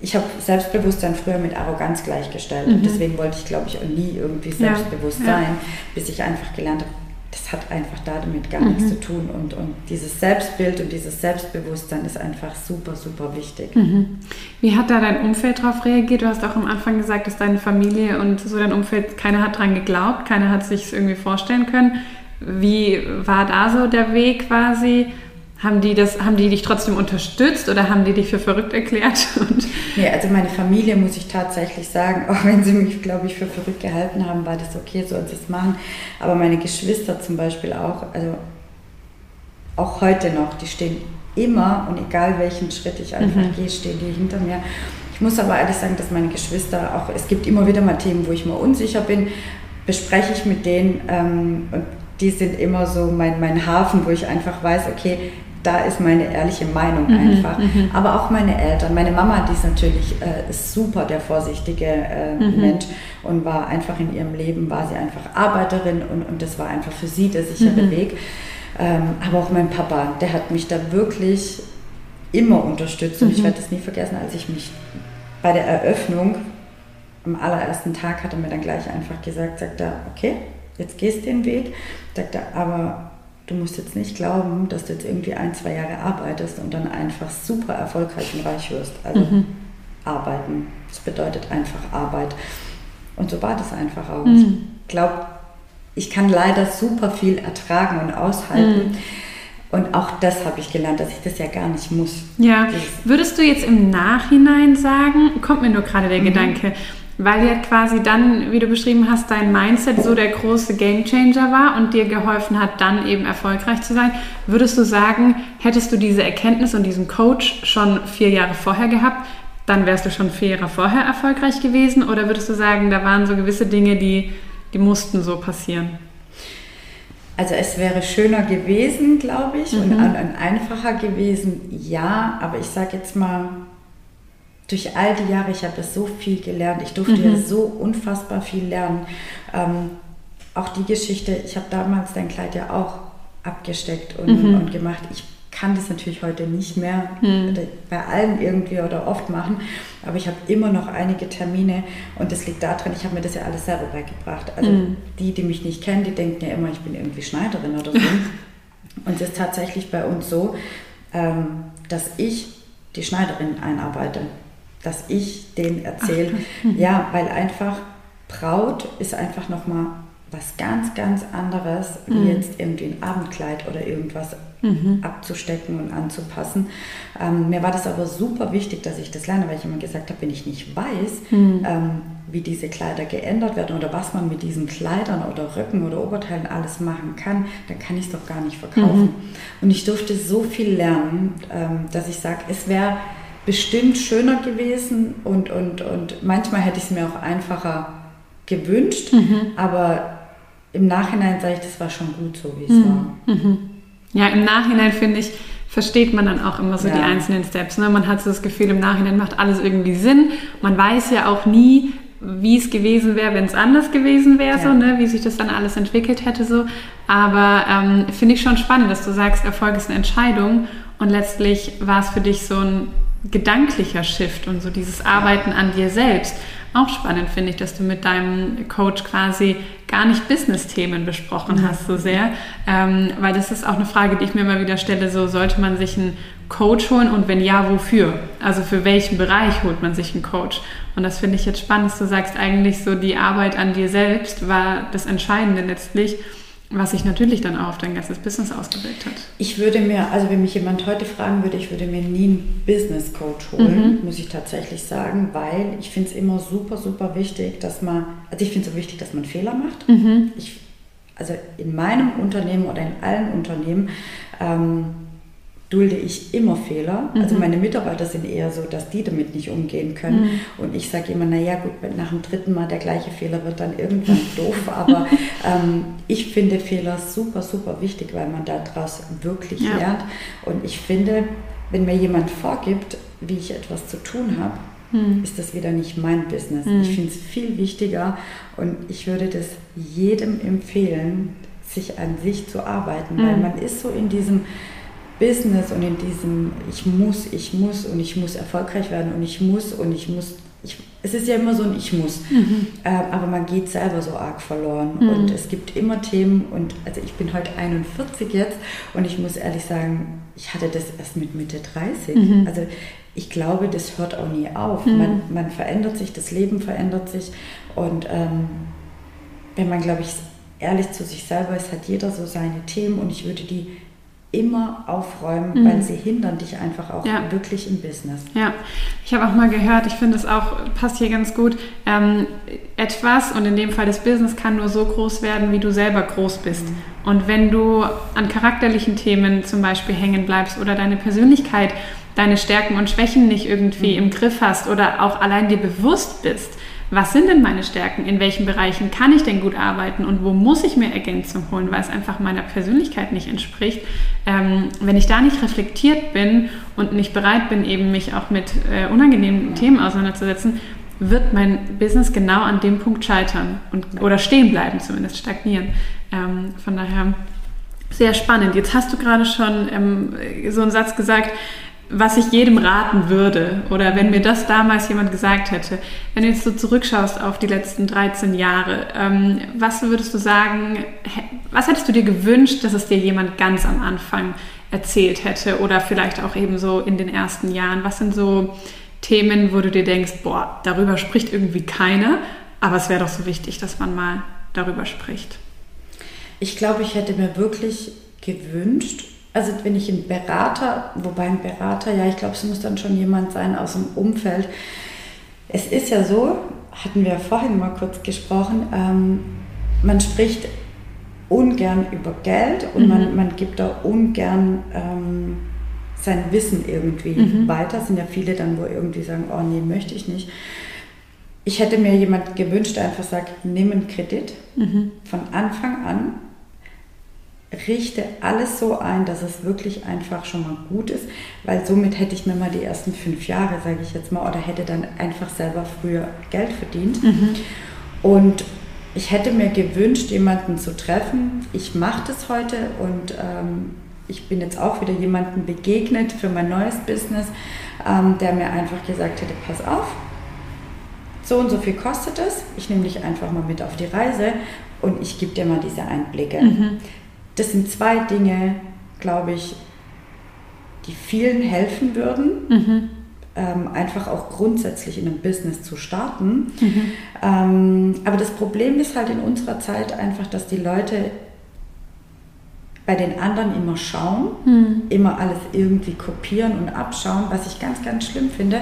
Speaker 1: ich habe Selbstbewusstsein früher mit Arroganz gleichgestellt mhm. und deswegen wollte ich, glaube ich, auch nie irgendwie selbstbewusst ja. sein, bis ich einfach gelernt habe, das hat einfach damit gar mhm. nichts zu tun. Und, und dieses Selbstbild und dieses Selbstbewusstsein ist einfach super, super wichtig.
Speaker 2: Mhm. Wie hat da dein Umfeld darauf reagiert? Du hast auch am Anfang gesagt, dass deine Familie und so dein Umfeld, keiner hat dran geglaubt, keiner hat sich irgendwie vorstellen können. Wie war da so der Weg quasi? Haben die, das, haben die dich trotzdem unterstützt oder haben die dich für verrückt erklärt? [LAUGHS]
Speaker 1: Und nee, also meine Familie muss ich tatsächlich sagen, [LAUGHS] auch wenn sie mich, glaube ich, für verrückt gehalten haben, war das okay, so sie es machen. Aber meine Geschwister zum Beispiel auch, also auch heute noch, die stehen immer und egal welchen Schritt ich einfach mhm. gehe, stehen die hinter mir. Ich muss aber ehrlich sagen, dass meine Geschwister auch, es gibt immer wieder mal Themen, wo ich mal unsicher bin, bespreche ich mit denen ähm, und die sind immer so mein, mein Hafen, wo ich einfach weiß, okay, da ist meine ehrliche Meinung mhm, einfach. Mhm. Aber auch meine Eltern. Meine Mama, die ist natürlich äh, super der vorsichtige äh, mhm. Mensch und war einfach in ihrem Leben, war sie einfach Arbeiterin und, und das war einfach für sie der sichere mhm. Weg. Ähm, aber auch mein Papa, der hat mich da wirklich immer unterstützt und ich mhm. werde das nie vergessen, als ich mich bei der Eröffnung am allerersten Tag hat er mir dann gleich einfach gesagt, sagt er, okay, jetzt gehst du den Weg, sagt er, aber du musst jetzt nicht glauben, dass du jetzt irgendwie ein, zwei Jahre arbeitest und dann einfach super erfolgreich und reich wirst. Also mhm. arbeiten. Das bedeutet einfach Arbeit. Und so war das einfach auch. Mhm. Ich glaube, ich kann leider super viel ertragen und aushalten. Mhm. Und auch das habe ich gelernt, dass ich das ja gar nicht muss.
Speaker 2: Ja. Würdest du jetzt im Nachhinein sagen, kommt mir nur gerade der mhm. Gedanke, weil ja quasi dann, wie du beschrieben hast, dein Mindset so der große Gamechanger war und dir geholfen hat, dann eben erfolgreich zu sein. Würdest du sagen, hättest du diese Erkenntnis und diesen Coach schon vier Jahre vorher gehabt, dann wärst du schon vier Jahre vorher erfolgreich gewesen? Oder würdest du sagen, da waren so gewisse Dinge, die, die mussten so passieren?
Speaker 1: Also es wäre schöner gewesen, glaube ich, mhm. und, und einfacher gewesen, ja, aber ich sage jetzt mal, durch all die Jahre, ich habe so viel gelernt. Ich durfte mhm. ja so unfassbar viel lernen. Ähm, auch die Geschichte, ich habe damals dein Kleid ja auch abgesteckt und, mhm. und gemacht. Ich kann das natürlich heute nicht mehr mhm. bei allen irgendwie oder oft machen, aber ich habe immer noch einige Termine und das liegt daran, ich habe mir das ja alles selber beigebracht. Also mhm. die, die mich nicht kennen, die denken ja immer, ich bin irgendwie Schneiderin oder so. [LAUGHS] und es ist tatsächlich bei uns so, ähm, dass ich die Schneiderin einarbeite dass ich den erzähle. [LAUGHS] Ja, weil einfach Braut ist einfach nochmal was ganz, ganz anderes, wie mhm. jetzt irgendwie ein Abendkleid oder irgendwas mhm. abzustecken und anzupassen. Ähm, mir war das aber super wichtig, dass ich das lerne, weil ich immer gesagt habe, wenn ich nicht weiß, mhm. ähm, wie diese Kleider geändert werden oder was man mit diesen Kleidern oder Röcken oder Oberteilen alles machen kann, dann kann ich es doch gar nicht verkaufen. Mhm. Und ich durfte so viel lernen, ähm, dass ich sage, es wäre bestimmt schöner gewesen und, und, und manchmal hätte ich es mir auch einfacher gewünscht, mhm. aber im Nachhinein sage ich, das war schon gut so, wie es mhm. war.
Speaker 2: Mhm. Ja, im Nachhinein finde ich, versteht man dann auch immer so ja. die einzelnen Steps. Ne? Man hat so das Gefühl, im Nachhinein macht alles irgendwie Sinn. Man weiß ja auch nie, wie es gewesen wäre, wenn es anders gewesen wäre, ja. so, ne? wie sich das dann alles entwickelt hätte. So. Aber ähm, finde ich schon spannend, dass du sagst, Erfolg ist eine Entscheidung und letztlich war es für dich so ein gedanklicher Shift und so dieses Arbeiten an dir selbst. Auch spannend finde ich, dass du mit deinem Coach quasi gar nicht Business-Themen besprochen mhm. hast so sehr, ähm, weil das ist auch eine Frage, die ich mir immer wieder stelle, so sollte man sich einen Coach holen und wenn ja, wofür? Also für welchen Bereich holt man sich einen Coach? Und das finde ich jetzt spannend, dass du sagst, eigentlich so die Arbeit an dir selbst war das Entscheidende letztlich was sich natürlich dann auch auf dein ganzes Business ausgewirkt hat.
Speaker 1: Ich würde mir, also wenn mich jemand heute fragen würde, ich würde mir nie einen Business Coach holen, mhm. muss ich tatsächlich sagen, weil ich finde es immer super, super wichtig, dass man, also ich finde es so wichtig, dass man Fehler macht. Mhm. Ich, also in meinem Unternehmen oder in allen Unternehmen ähm, dulde ich immer Fehler. Mhm. Also meine Mitarbeiter sind eher so, dass die damit nicht umgehen können. Mhm. Und ich sage immer, naja gut, nach dem dritten Mal der gleiche Fehler wird dann irgendwann [LAUGHS] doof. Aber ähm, ich finde Fehler super, super wichtig, weil man daraus wirklich ja. lernt. Und ich finde, wenn mir jemand vorgibt, wie ich etwas zu tun habe, mhm. ist das wieder nicht mein Business. Mhm. Ich finde es viel wichtiger und ich würde das jedem empfehlen, sich an sich zu arbeiten, weil mhm. man ist so in diesem Business und in diesem ich muss, ich muss und ich muss erfolgreich werden und ich muss und ich muss. Ich, es ist ja immer so ein Ich muss, mhm. äh, aber man geht selber so arg verloren mhm. und es gibt immer Themen und also ich bin heute 41 jetzt und ich muss ehrlich sagen, ich hatte das erst mit Mitte 30. Mhm. Also ich glaube, das hört auch nie auf. Mhm. Man, man, verändert sich, das Leben verändert sich und ähm, wenn man, glaube ich, ehrlich zu sich selber ist, hat jeder so seine Themen und ich würde die immer aufräumen, mhm. weil sie hindern dich einfach auch ja. wirklich im Business.
Speaker 2: Ja, ich habe auch mal gehört, ich finde es auch, passt hier ganz gut, ähm, etwas und in dem Fall das Business kann nur so groß werden, wie du selber groß bist. Mhm. Und wenn du an charakterlichen Themen zum Beispiel hängen bleibst oder deine Persönlichkeit, deine Stärken und Schwächen nicht irgendwie mhm. im Griff hast oder auch allein dir bewusst bist, was sind denn meine Stärken, in welchen Bereichen kann ich denn gut arbeiten und wo muss ich mir Ergänzung holen, weil es einfach meiner Persönlichkeit nicht entspricht. Ähm, wenn ich da nicht reflektiert bin und nicht bereit bin, eben mich auch mit äh, unangenehmen Themen auseinanderzusetzen, wird mein Business genau an dem Punkt scheitern und, oder stehen bleiben, zumindest stagnieren. Ähm, von daher sehr spannend. Jetzt hast du gerade schon ähm, so einen Satz gesagt, was ich jedem raten würde oder wenn mir das damals jemand gesagt hätte, wenn du jetzt so zurückschaust auf die letzten 13 Jahre, ähm, was würdest du sagen, was hättest du dir gewünscht, dass es dir jemand ganz am Anfang erzählt hätte oder vielleicht auch eben so in den ersten Jahren? Was sind so Themen, wo du dir denkst, boah, darüber spricht irgendwie keiner, Aber es wäre doch so wichtig, dass man mal darüber spricht.
Speaker 1: Ich glaube, ich hätte mir wirklich gewünscht, also wenn ich einen Berater, wobei ein Berater, ja, ich glaube, es muss dann schon jemand sein aus dem Umfeld. Es ist ja so, hatten wir vorhin mal kurz gesprochen, ähm, man spricht ungern über Geld und mhm. man, man gibt da ungern ähm, sein Wissen irgendwie mhm. weiter. Es sind ja viele dann, wo irgendwie sagen, oh nee, möchte ich nicht. Ich hätte mir jemand gewünscht, der einfach sagt, nimm einen Kredit mhm. von Anfang an richte alles so ein, dass es wirklich einfach schon mal gut ist, weil somit hätte ich mir mal die ersten fünf Jahre, sage ich jetzt mal, oder hätte dann einfach selber früher Geld verdient. Mhm. Und ich hätte mir gewünscht, jemanden zu treffen. Ich mache das heute und ähm, ich bin jetzt auch wieder jemandem begegnet für mein neues Business, ähm, der mir einfach gesagt hätte, pass auf, so und so viel kostet es, ich nehme dich einfach mal mit auf die Reise und ich gebe dir mal diese Einblicke. Mhm das sind zwei Dinge, glaube ich, die vielen helfen würden, mhm. ähm, einfach auch grundsätzlich in einem Business zu starten. Mhm. Ähm, aber das Problem ist halt in unserer Zeit einfach, dass die Leute bei den anderen immer schauen, mhm. immer alles irgendwie kopieren und abschauen, was ich ganz, ganz schlimm finde.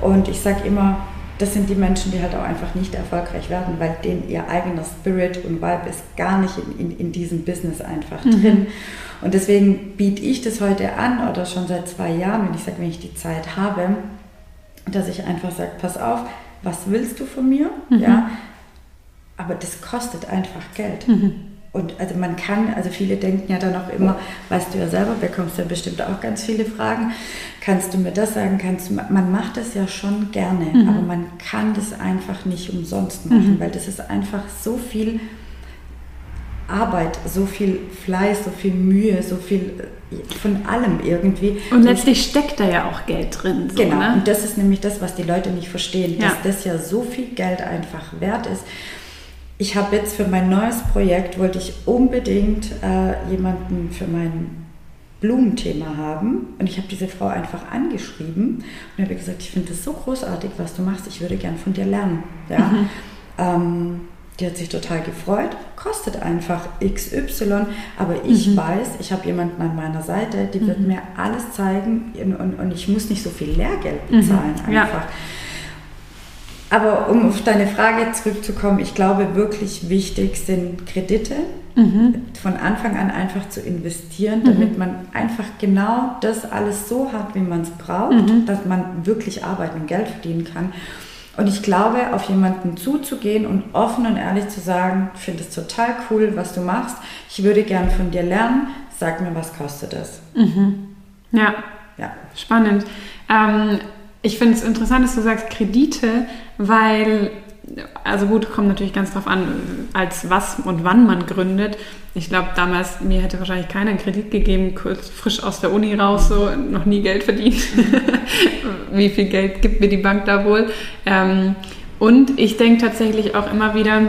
Speaker 1: Und ich sage immer, das sind die Menschen, die halt auch einfach nicht erfolgreich werden, weil denen ihr eigener Spirit und Vibe ist gar nicht in, in, in diesem Business einfach mhm. drin. Und deswegen biete ich das heute an oder schon seit zwei Jahren, wenn ich sage, wenn ich die Zeit habe, dass ich einfach sage, pass auf, was willst du von mir? Mhm. Ja, aber das kostet einfach Geld. Mhm. Und also man kann, also viele denken ja dann auch immer, weißt du ja selber, bekommst ja bestimmt auch ganz viele Fragen. Kannst du mir das sagen? Kannst du, man macht das ja schon gerne, mhm. aber man kann das einfach nicht umsonst machen, mhm. weil das ist einfach so viel Arbeit, so viel Fleiß, so viel Mühe, so viel äh, von allem irgendwie.
Speaker 2: Und letztlich steckt da ja auch Geld drin.
Speaker 1: So, genau, ne? und das ist nämlich das, was die Leute nicht verstehen, ja. dass das ja so viel Geld einfach wert ist ich habe jetzt für mein neues Projekt, wollte ich unbedingt äh, jemanden für mein Blumenthema haben. Und ich habe diese Frau einfach angeschrieben und habe gesagt, ich finde das so großartig, was du machst, ich würde gern von dir lernen. Ja? Mhm. Ähm, die hat sich total gefreut, kostet einfach XY, aber ich mhm. weiß, ich habe jemanden an meiner Seite, die mhm. wird mir alles zeigen und, und, ich muss nicht so viel Lehrgeld mhm. bezahlen einfach. Ja. Aber um auf deine Frage zurückzukommen, ich glaube, wirklich wichtig sind Kredite, mhm. von Anfang an einfach zu investieren, damit mhm. man einfach genau das alles so hat, wie man es braucht, mhm. dass man wirklich arbeiten und Geld verdienen kann. Und ich glaube, auf jemanden zuzugehen und offen und ehrlich zu sagen, ich finde es total cool, was du machst, ich würde gern von dir lernen, sag mir, was kostet es.
Speaker 2: Mhm. Ja. ja, spannend. Ähm, ich finde es interessant, dass du sagst Kredite, weil, also gut, kommt natürlich ganz drauf an, als was und wann man gründet. Ich glaube, damals, mir hätte wahrscheinlich keiner einen Kredit gegeben, kurz frisch aus der Uni raus, so noch nie Geld verdient. [LAUGHS] Wie viel Geld gibt mir die Bank da wohl? Ähm, und ich denke tatsächlich auch immer wieder,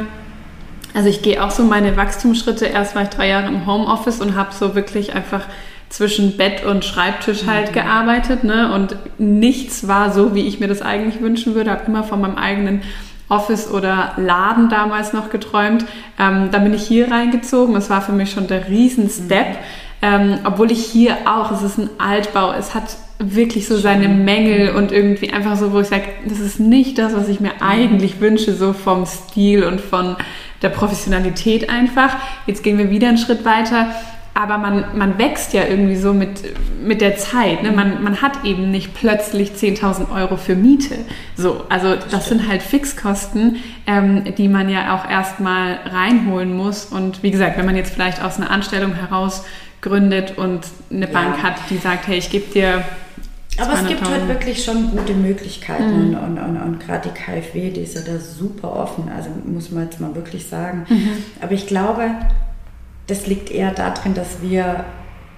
Speaker 2: also ich gehe auch so meine Wachstumsschritte. Erst war ich drei Jahre im Homeoffice und habe so wirklich einfach zwischen Bett und Schreibtisch halt mhm. gearbeitet. Ne? Und nichts war so, wie ich mir das eigentlich wünschen würde. Habe immer von meinem eigenen Office oder Laden damals noch geträumt. Ähm, dann bin ich hier reingezogen. Das war für mich schon der Riesen-Step. Mhm. Ähm, obwohl ich hier auch, es ist ein Altbau, es hat wirklich so seine Mängel und irgendwie einfach so, wo ich sage, das ist nicht das, was ich mir mhm. eigentlich wünsche, so vom Stil und von der Professionalität einfach. Jetzt gehen wir wieder einen Schritt weiter aber man, man wächst ja irgendwie so mit, mit der Zeit. Ne? Man, man hat eben nicht plötzlich 10.000 Euro für Miete. So, also das, das sind halt Fixkosten, ähm, die man ja auch erstmal reinholen muss. Und wie gesagt, wenn man jetzt vielleicht aus einer Anstellung heraus gründet und eine ja. Bank hat, die sagt, hey, ich gebe dir
Speaker 1: aber es gibt halt wirklich schon gute Möglichkeiten mhm. und, und, und, und gerade die KfW, die ist ja da super offen, also muss man jetzt mal wirklich sagen. Mhm. Aber ich glaube, das liegt eher darin, dass wir,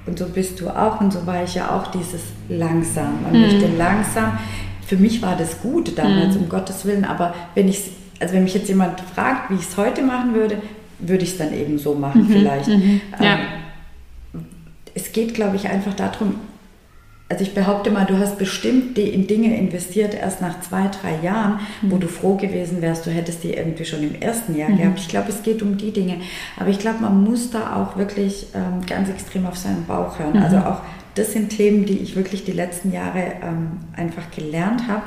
Speaker 1: und so bist du auch und so war ich ja auch, dieses langsam. Man mhm. möchte langsam. Für mich war das gut damals, mhm. um Gottes Willen, aber wenn ich also wenn mich jetzt jemand fragt, wie ich es heute machen würde, würde ich es dann eben so machen, mhm. vielleicht. Mhm. Ja. Ähm, es geht, glaube ich, einfach darum, also ich behaupte mal, du hast bestimmt in Dinge investiert erst nach zwei, drei Jahren, mhm. wo du froh gewesen wärst, du hättest die irgendwie schon im ersten Jahr mhm. gehabt. Ich glaube, es geht um die Dinge. Aber ich glaube, man muss da auch wirklich ähm, ganz extrem auf seinen Bauch hören. Mhm. Also auch das sind Themen, die ich wirklich die letzten Jahre ähm, einfach gelernt habe.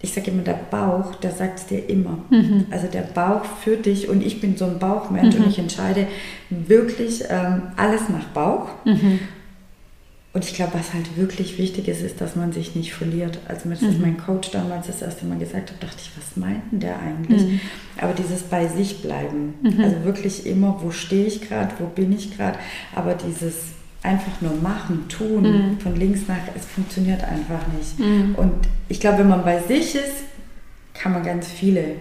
Speaker 1: Ich sage immer, der Bauch, der sagt es dir immer. Mhm. Also der Bauch für dich und ich bin so ein Bauchmensch und mhm. ich entscheide wirklich ähm, alles nach Bauch. Und ich glaube, was halt wirklich wichtig ist, ist, dass man sich nicht verliert. Also mir mhm. mein Coach damals das erste Mal gesagt hat, dachte ich, was meint denn der eigentlich? Mhm. Aber dieses bei sich bleiben, mhm. also wirklich immer, wo stehe ich gerade, wo bin ich gerade, aber dieses einfach nur machen, tun, mhm. von links nach, es funktioniert einfach nicht. Mhm. Und ich glaube, wenn man bei sich ist, kann man ganz viele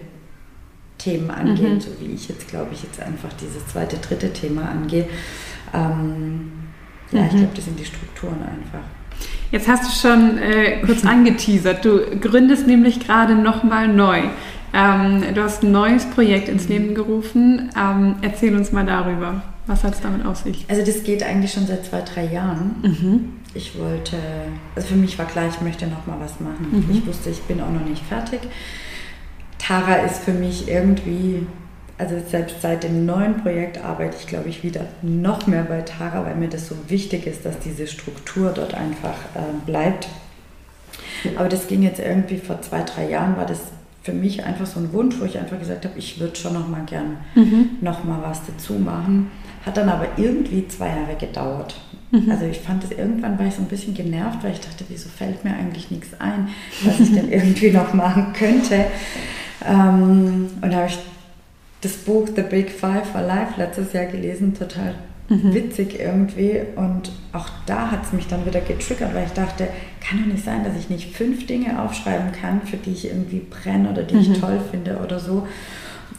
Speaker 1: Themen angehen, mhm. so wie ich jetzt, glaube ich, jetzt einfach dieses zweite, dritte Thema angehe. Ähm, ja, ich mhm. glaube, das sind die Strukturen einfach.
Speaker 2: Jetzt hast du schon äh, kurz angeteasert. Du gründest nämlich gerade nochmal neu. Ähm, du hast ein neues Projekt ins Leben gerufen. Ähm, erzähl uns mal darüber. Was hat es damit auf sich?
Speaker 1: Also das geht eigentlich schon seit zwei, drei Jahren. Mhm. Ich wollte, also für mich war klar, ich möchte nochmal was machen. Mhm. Ich wusste, ich bin auch noch nicht fertig. Tara ist für mich irgendwie also selbst seit dem neuen Projekt arbeite ich, glaube ich, wieder noch mehr bei Tara, weil mir das so wichtig ist, dass diese Struktur dort einfach äh, bleibt. Aber das ging jetzt irgendwie vor zwei, drei Jahren, war das für mich einfach so ein Wunsch, wo ich einfach gesagt habe, ich würde schon noch mal gern mhm. noch mal was dazu machen. Hat dann aber irgendwie zwei Jahre gedauert. Mhm. Also ich fand es irgendwann war ich so ein bisschen genervt, weil ich dachte, wieso fällt mir eigentlich nichts ein, was ich denn [LAUGHS] irgendwie noch machen könnte. Ähm, und da habe ich das Buch The Big Five for Life letztes Jahr gelesen, total mhm. witzig irgendwie. Und auch da hat es mich dann wieder getriggert, weil ich dachte, kann doch nicht sein, dass ich nicht fünf Dinge aufschreiben kann, für die ich irgendwie brenne oder die mhm. ich toll finde oder so.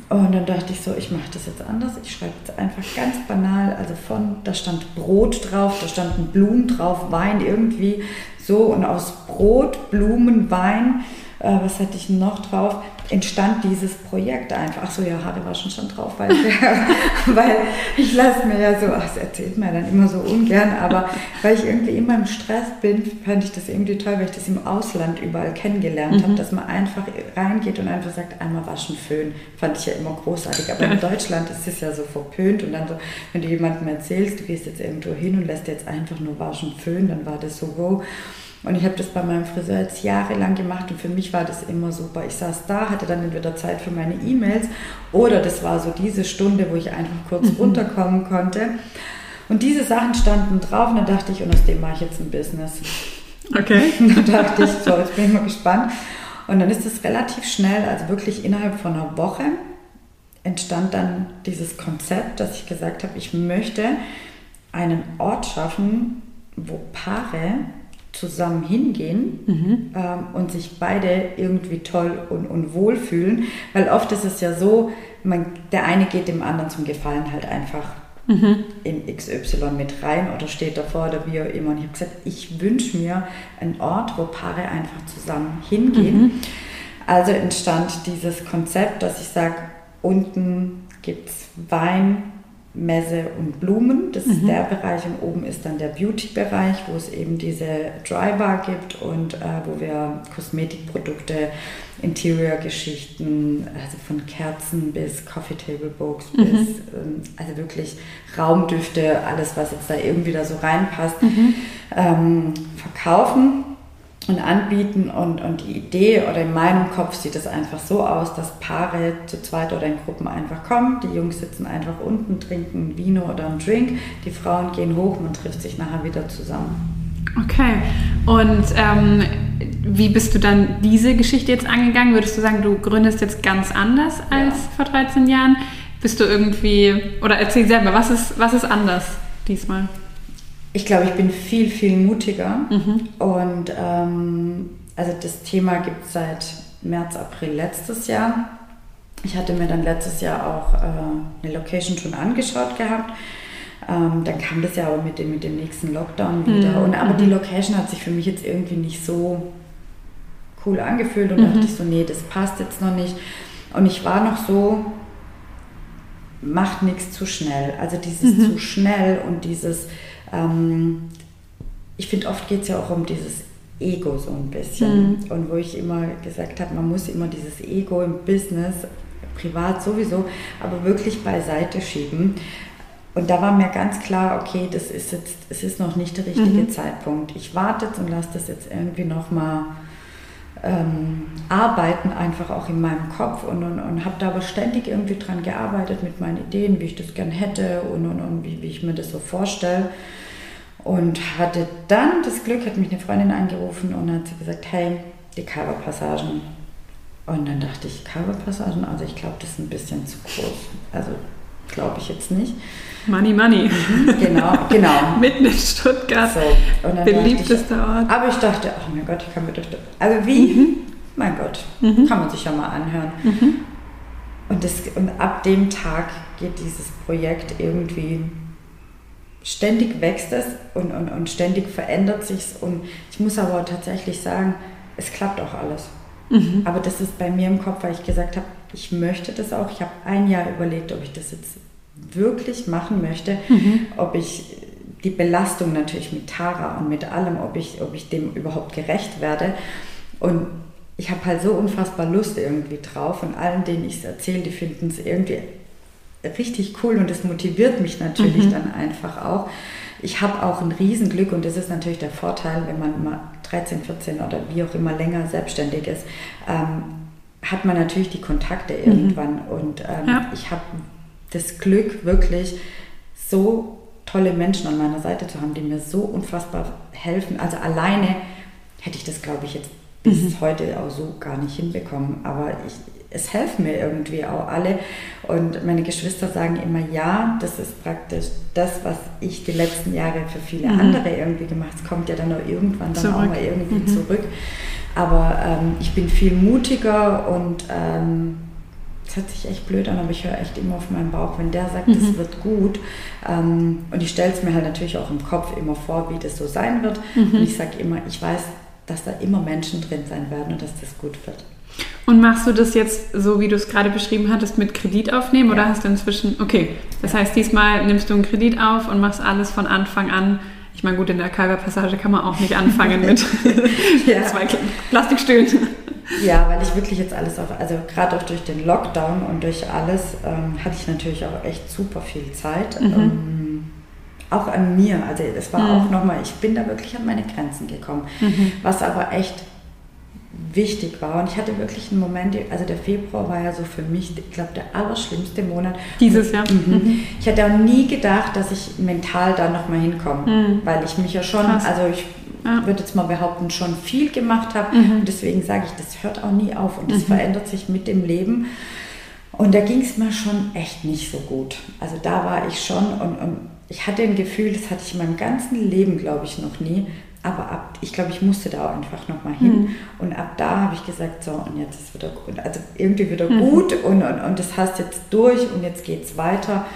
Speaker 1: Und dann dachte ich so, ich mache das jetzt anders. Ich schreibe jetzt einfach ganz banal, also von, da stand Brot drauf, da standen Blumen drauf, Wein irgendwie so. Und aus Brot, Blumen, Wein, äh, was hatte ich noch drauf? Entstand dieses Projekt einfach. Ach so, ja, Haare war schon schon drauf, weil, [LAUGHS] weil ich lasse mir ja so, ach, das erzählt mir dann immer so ungern, aber weil ich irgendwie immer im Stress bin, fand ich das irgendwie toll, weil ich das im Ausland überall kennengelernt mhm. habe, dass man einfach reingeht und einfach sagt, einmal waschen, föhn, fand ich ja immer großartig. Aber in [LAUGHS] Deutschland ist es ja so verpönt und dann so, wenn du jemandem erzählst, du gehst jetzt irgendwo hin und lässt jetzt einfach nur waschen, föhn, dann war das so, wow. Und ich habe das bei meinem Friseur jetzt jahrelang gemacht und für mich war das immer super. Ich saß da, hatte dann entweder Zeit für meine E-Mails oder das war so diese Stunde, wo ich einfach kurz mhm. runterkommen konnte. Und diese Sachen standen drauf und dann dachte ich, und aus dem mache ich jetzt ein Business.
Speaker 2: Okay.
Speaker 1: Und [LAUGHS] dann dachte ich, so, jetzt bin ich mal gespannt. Und dann ist es relativ schnell, also wirklich innerhalb von einer Woche, entstand dann dieses Konzept, dass ich gesagt habe, ich möchte einen Ort schaffen, wo Paare zusammen hingehen mhm. ähm, und sich beide irgendwie toll und, und wohl fühlen. Weil oft ist es ja so, man, der eine geht dem anderen zum Gefallen halt einfach mhm. in XY mit rein oder steht davor oder wie auch immer. Und ich habe gesagt, ich wünsche mir einen Ort, wo Paare einfach zusammen hingehen. Mhm. Also entstand dieses Konzept, dass ich sage, unten gibt es Wein, Messe und Blumen. Das mhm. ist der Bereich und oben ist dann der Beauty-Bereich, wo es eben diese Dry Bar gibt und äh, wo wir Kosmetikprodukte, Interior-Geschichten, also von Kerzen bis Coffee Table Books mhm. bis ähm, also wirklich Raumdüfte, alles was jetzt da irgendwie da so reinpasst, mhm. ähm, verkaufen und anbieten. Und, und die Idee oder in meinem Kopf sieht es einfach so aus, dass Paare zu zweit oder in Gruppen einfach kommen. Die Jungs sitzen einfach unten, trinken ein Vino oder einen Drink. Die Frauen gehen hoch, man trifft sich nachher wieder zusammen.
Speaker 2: Okay. Und ähm, wie bist du dann diese Geschichte jetzt angegangen? Würdest du sagen, du gründest jetzt ganz anders als ja. vor 13 Jahren? Bist du irgendwie, oder erzähl selber, was ist, was ist anders diesmal?
Speaker 1: Ich glaube, ich bin viel, viel mutiger. Mhm. Und ähm, also das Thema gibt es seit März, April letztes Jahr. Ich hatte mir dann letztes Jahr auch äh, eine Location schon angeschaut gehabt. Ähm, dann kam das ja aber mit dem, mit dem nächsten Lockdown wieder. Mhm. Und, aber die mhm. Location hat sich für mich jetzt irgendwie nicht so cool angefühlt und mhm. dachte ich so, nee, das passt jetzt noch nicht. Und ich war noch so, macht nichts zu schnell. Also dieses mhm. zu schnell und dieses, ähm, ich finde, oft geht es ja auch um dieses Ego so ein bisschen. Mhm. Und wo ich immer gesagt habe, man muss immer dieses Ego im Business, privat sowieso, aber wirklich beiseite schieben. Und da war mir ganz klar, okay, das ist jetzt, es ist noch nicht der richtige mhm. Zeitpunkt. Ich warte jetzt und lasse das jetzt irgendwie nochmal ähm, arbeiten, einfach auch in meinem Kopf und, und, und habe da aber ständig irgendwie dran gearbeitet mit meinen Ideen, wie ich das gern hätte und, und, und wie, wie ich mir das so vorstelle. Und hatte dann das Glück, hat mich eine Freundin angerufen und hat gesagt, hey, die Coverpassagen. Und dann dachte ich, Coverpassagen, also ich glaube, das ist ein bisschen zu groß. Also glaube ich jetzt nicht.
Speaker 2: Money, money.
Speaker 1: Mhm, genau, genau. [LAUGHS]
Speaker 2: Mitten in Stuttgart. So, Beliebtester Ort.
Speaker 1: Aber ich dachte, oh mein Gott, ich kann mir doch. Also wie? Mhm. Mein Gott, mhm. kann man sich ja mal anhören. Mhm. Und, das, und ab dem Tag geht dieses Projekt irgendwie ständig wächst es und, und, und ständig verändert sich es. Und ich muss aber tatsächlich sagen, es klappt auch alles. Mhm. Aber das ist bei mir im Kopf, weil ich gesagt habe, ich möchte das auch. Ich habe ein Jahr überlegt, ob ich das jetzt wirklich machen möchte, mhm. ob ich die Belastung natürlich mit Tara und mit allem, ob ich, ob ich dem überhaupt gerecht werde. Und ich habe halt so unfassbar Lust irgendwie drauf und allen, denen ich es erzähle, die finden es irgendwie richtig cool und das motiviert mich natürlich mhm. dann einfach auch. Ich habe auch ein Riesenglück und das ist natürlich der Vorteil, wenn man mal 13, 14 oder wie auch immer länger selbstständig ist, ähm, hat man natürlich die Kontakte mhm. irgendwann und ähm, ja. ich habe das Glück wirklich so tolle Menschen an meiner Seite zu haben, die mir so unfassbar helfen. Also alleine hätte ich das, glaube ich, jetzt bis mhm. heute auch so gar nicht hinbekommen. Aber ich, es helfen mir irgendwie auch alle. Und meine Geschwister sagen immer, ja, das ist praktisch das, was ich die letzten Jahre für viele mhm. andere irgendwie gemacht habe. Es kommt ja dann auch irgendwann dann zurück. auch mal irgendwie mhm. zurück. Aber ähm, ich bin viel mutiger und ähm, das hört sich echt blöd an, aber ich höre echt immer auf meinen Bauch, wenn der sagt, es mhm. wird gut. Ähm, und ich stelle es mir halt natürlich auch im Kopf immer vor, wie das so sein wird. Mhm. Und ich sage immer, ich weiß, dass da immer Menschen drin sein werden und dass das gut wird.
Speaker 2: Und machst du das jetzt so, wie du es gerade beschrieben hattest, mit Kredit aufnehmen ja. oder hast du inzwischen, okay, das heißt, diesmal nimmst du einen Kredit auf und machst alles von Anfang an. Ich meine, gut, in der Kalber-Passage kann man auch nicht anfangen mit [LAUGHS] [LAUGHS] zwei Plastikstühlen.
Speaker 1: Ja, weil ich wirklich jetzt alles auf, also gerade auch durch den Lockdown und durch alles ähm, hatte ich natürlich auch echt super viel Zeit. Mhm. Ähm, auch an mir. Also es war mhm. auch nochmal, ich bin da wirklich an meine Grenzen gekommen. Mhm. Was aber echt wichtig war. Und ich hatte wirklich einen Moment, also der Februar war ja so für mich, ich glaube, der allerschlimmste Monat.
Speaker 2: Dieses Jahr. Mhm.
Speaker 1: Mhm. Ich hätte auch nie gedacht, dass ich mental da nochmal hinkomme, mhm. weil ich mich ja schon, Krass. also ich ja. würde jetzt mal behaupten, schon viel gemacht habe. Mhm. Und deswegen sage ich, das hört auch nie auf und das mhm. verändert sich mit dem Leben. Und da ging es mir schon echt nicht so gut. Also da war ich schon und, und ich hatte ein Gefühl, das hatte ich in meinem ganzen Leben, glaube ich, noch nie, aber ab, ich glaube, ich musste da auch einfach nochmal hin. Mhm. Und ab da habe ich gesagt, so, und jetzt ist wieder gut. Also irgendwie wieder mhm. gut und, und, und das hast jetzt durch und jetzt geht es weiter.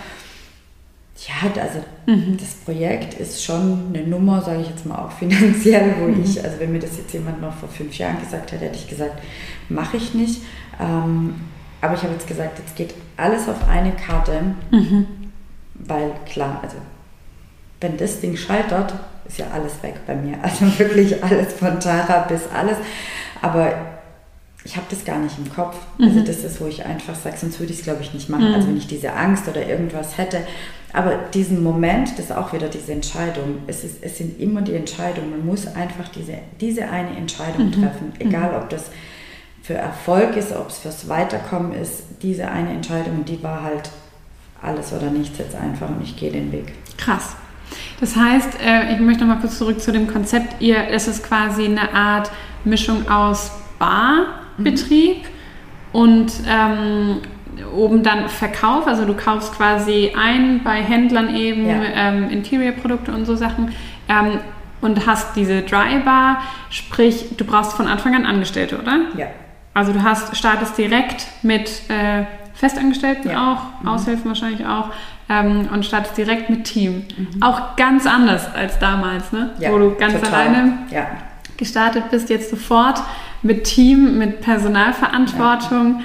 Speaker 1: Ja, also mhm. das Projekt ist schon eine Nummer, sage ich jetzt mal auch finanziell, wo mhm. ich, also wenn mir das jetzt jemand noch vor fünf Jahren gesagt hätte, hätte ich gesagt, mache ich nicht. Ähm, aber ich habe jetzt gesagt, jetzt geht alles auf eine Karte, mhm. Weil klar, also wenn das Ding scheitert, ist ja alles weg bei mir. Also [LAUGHS] wirklich alles von Tara bis alles. Aber ich habe das gar nicht im Kopf. Also mhm. Also das ist, wo ich einfach sage, sonst würde ich es, glaube ich, nicht machen. Mhm. Also wenn ich diese Angst oder irgendwas hätte. Aber diesen Moment, das ist auch wieder diese Entscheidung. Es, ist, es sind immer die Entscheidungen. Man muss einfach diese, diese eine Entscheidung mhm. treffen. Egal, ob das für Erfolg ist, ob es fürs Weiterkommen ist. Diese eine Entscheidung, die war halt alles oder nichts jetzt einfach und ich gehe den Weg.
Speaker 2: Krass. Das heißt, äh, ich möchte noch mal kurz zurück zu dem Konzept. Ihr, es ist quasi eine Art Mischung aus Barbetrieb mhm. und ähm, oben dann Verkauf. Also du kaufst quasi ein bei Händlern eben ja. ähm, Interior-Produkte und so Sachen. Ähm, und hast diese Dry Bar, sprich, du brauchst von Anfang an Angestellte, oder?
Speaker 1: Ja.
Speaker 2: Also du hast, startest direkt mit äh, Festangestellten ja. auch, mhm. Aushilfen wahrscheinlich auch, ähm, und startest direkt mit Team. Mhm. Auch ganz anders als damals, ne? Ja, wo du ganz total. alleine ja. gestartet bist, jetzt sofort mit Team, mit Personalverantwortung.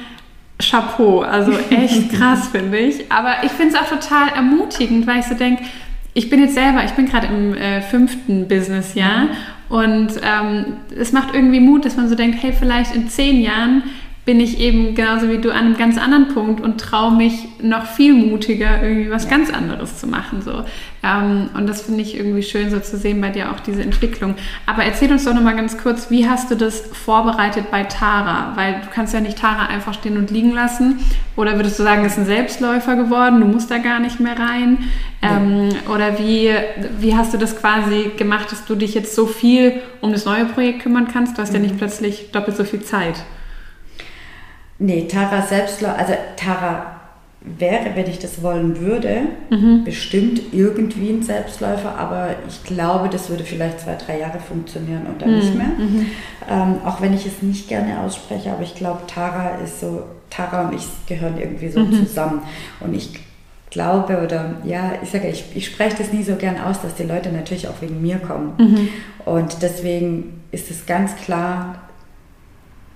Speaker 2: Chapeau, also [LAUGHS] echt krass, finde ich. Aber ich finde es auch total ermutigend, weil ich so denke, ich bin jetzt selber, ich bin gerade im äh, fünften Businessjahr und ähm, es macht irgendwie Mut, dass man so denkt, hey, vielleicht in zehn Jahren bin ich eben genauso wie du an einem ganz anderen Punkt und traue mich noch viel mutiger, irgendwie was ja. ganz anderes zu machen. So. Ähm, und das finde ich irgendwie schön, so zu sehen bei dir auch diese Entwicklung. Aber erzähl uns doch nochmal ganz kurz, wie hast du das vorbereitet bei Tara? Weil du kannst ja nicht Tara einfach stehen und liegen lassen. Oder würdest du sagen, es ist ein Selbstläufer geworden, du musst da gar nicht mehr rein? Ähm, oder wie, wie hast du das quasi gemacht, dass du dich jetzt so viel um das neue Projekt kümmern kannst? Du hast mhm. ja nicht plötzlich doppelt so viel Zeit.
Speaker 1: Nee, Tara Selbstläufer, also Tara wäre, wenn ich das wollen würde, mhm. bestimmt irgendwie ein Selbstläufer, aber ich glaube, das würde vielleicht zwei, drei Jahre funktionieren und dann mhm. nicht mehr. Mhm. Ähm, auch wenn ich es nicht gerne ausspreche, aber ich glaube, Tara ist so, Tara und ich gehören irgendwie so mhm. zusammen. Und ich glaube oder ja, ich sage, ich, ich spreche das nie so gern aus, dass die Leute natürlich auch wegen mir kommen. Mhm. Und deswegen ist es ganz klar,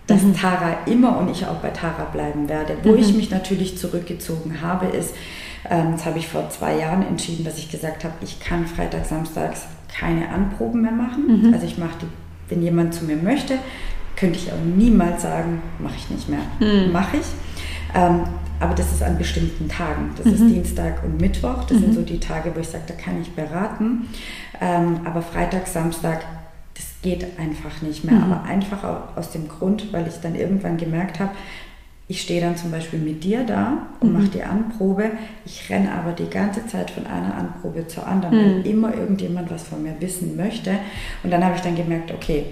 Speaker 1: dass mhm. Tara immer und ich auch bei Tara bleiben werde. Wo mhm. ich mich natürlich zurückgezogen habe, ist, ähm, das habe ich vor zwei Jahren entschieden, dass ich gesagt habe, ich kann Freitag, Samstags keine Anproben mehr machen. Mhm. Also ich mache die, wenn jemand zu mir möchte, könnte ich auch niemals sagen, mache ich nicht mehr. Mhm. Mache ich. Ähm, aber das ist an bestimmten Tagen. Das ist mhm. Dienstag und Mittwoch. Das sind mhm. so die Tage, wo ich sage, da kann ich beraten. Ähm, aber Freitag, Samstag geht einfach nicht mehr. Mhm. Aber einfach aus dem Grund, weil ich dann irgendwann gemerkt habe, ich stehe dann zum Beispiel mit dir da und mhm. mache die Anprobe. Ich renne aber die ganze Zeit von einer Anprobe zur anderen, mhm. weil immer irgendjemand was von mir wissen möchte. Und dann habe ich dann gemerkt, okay,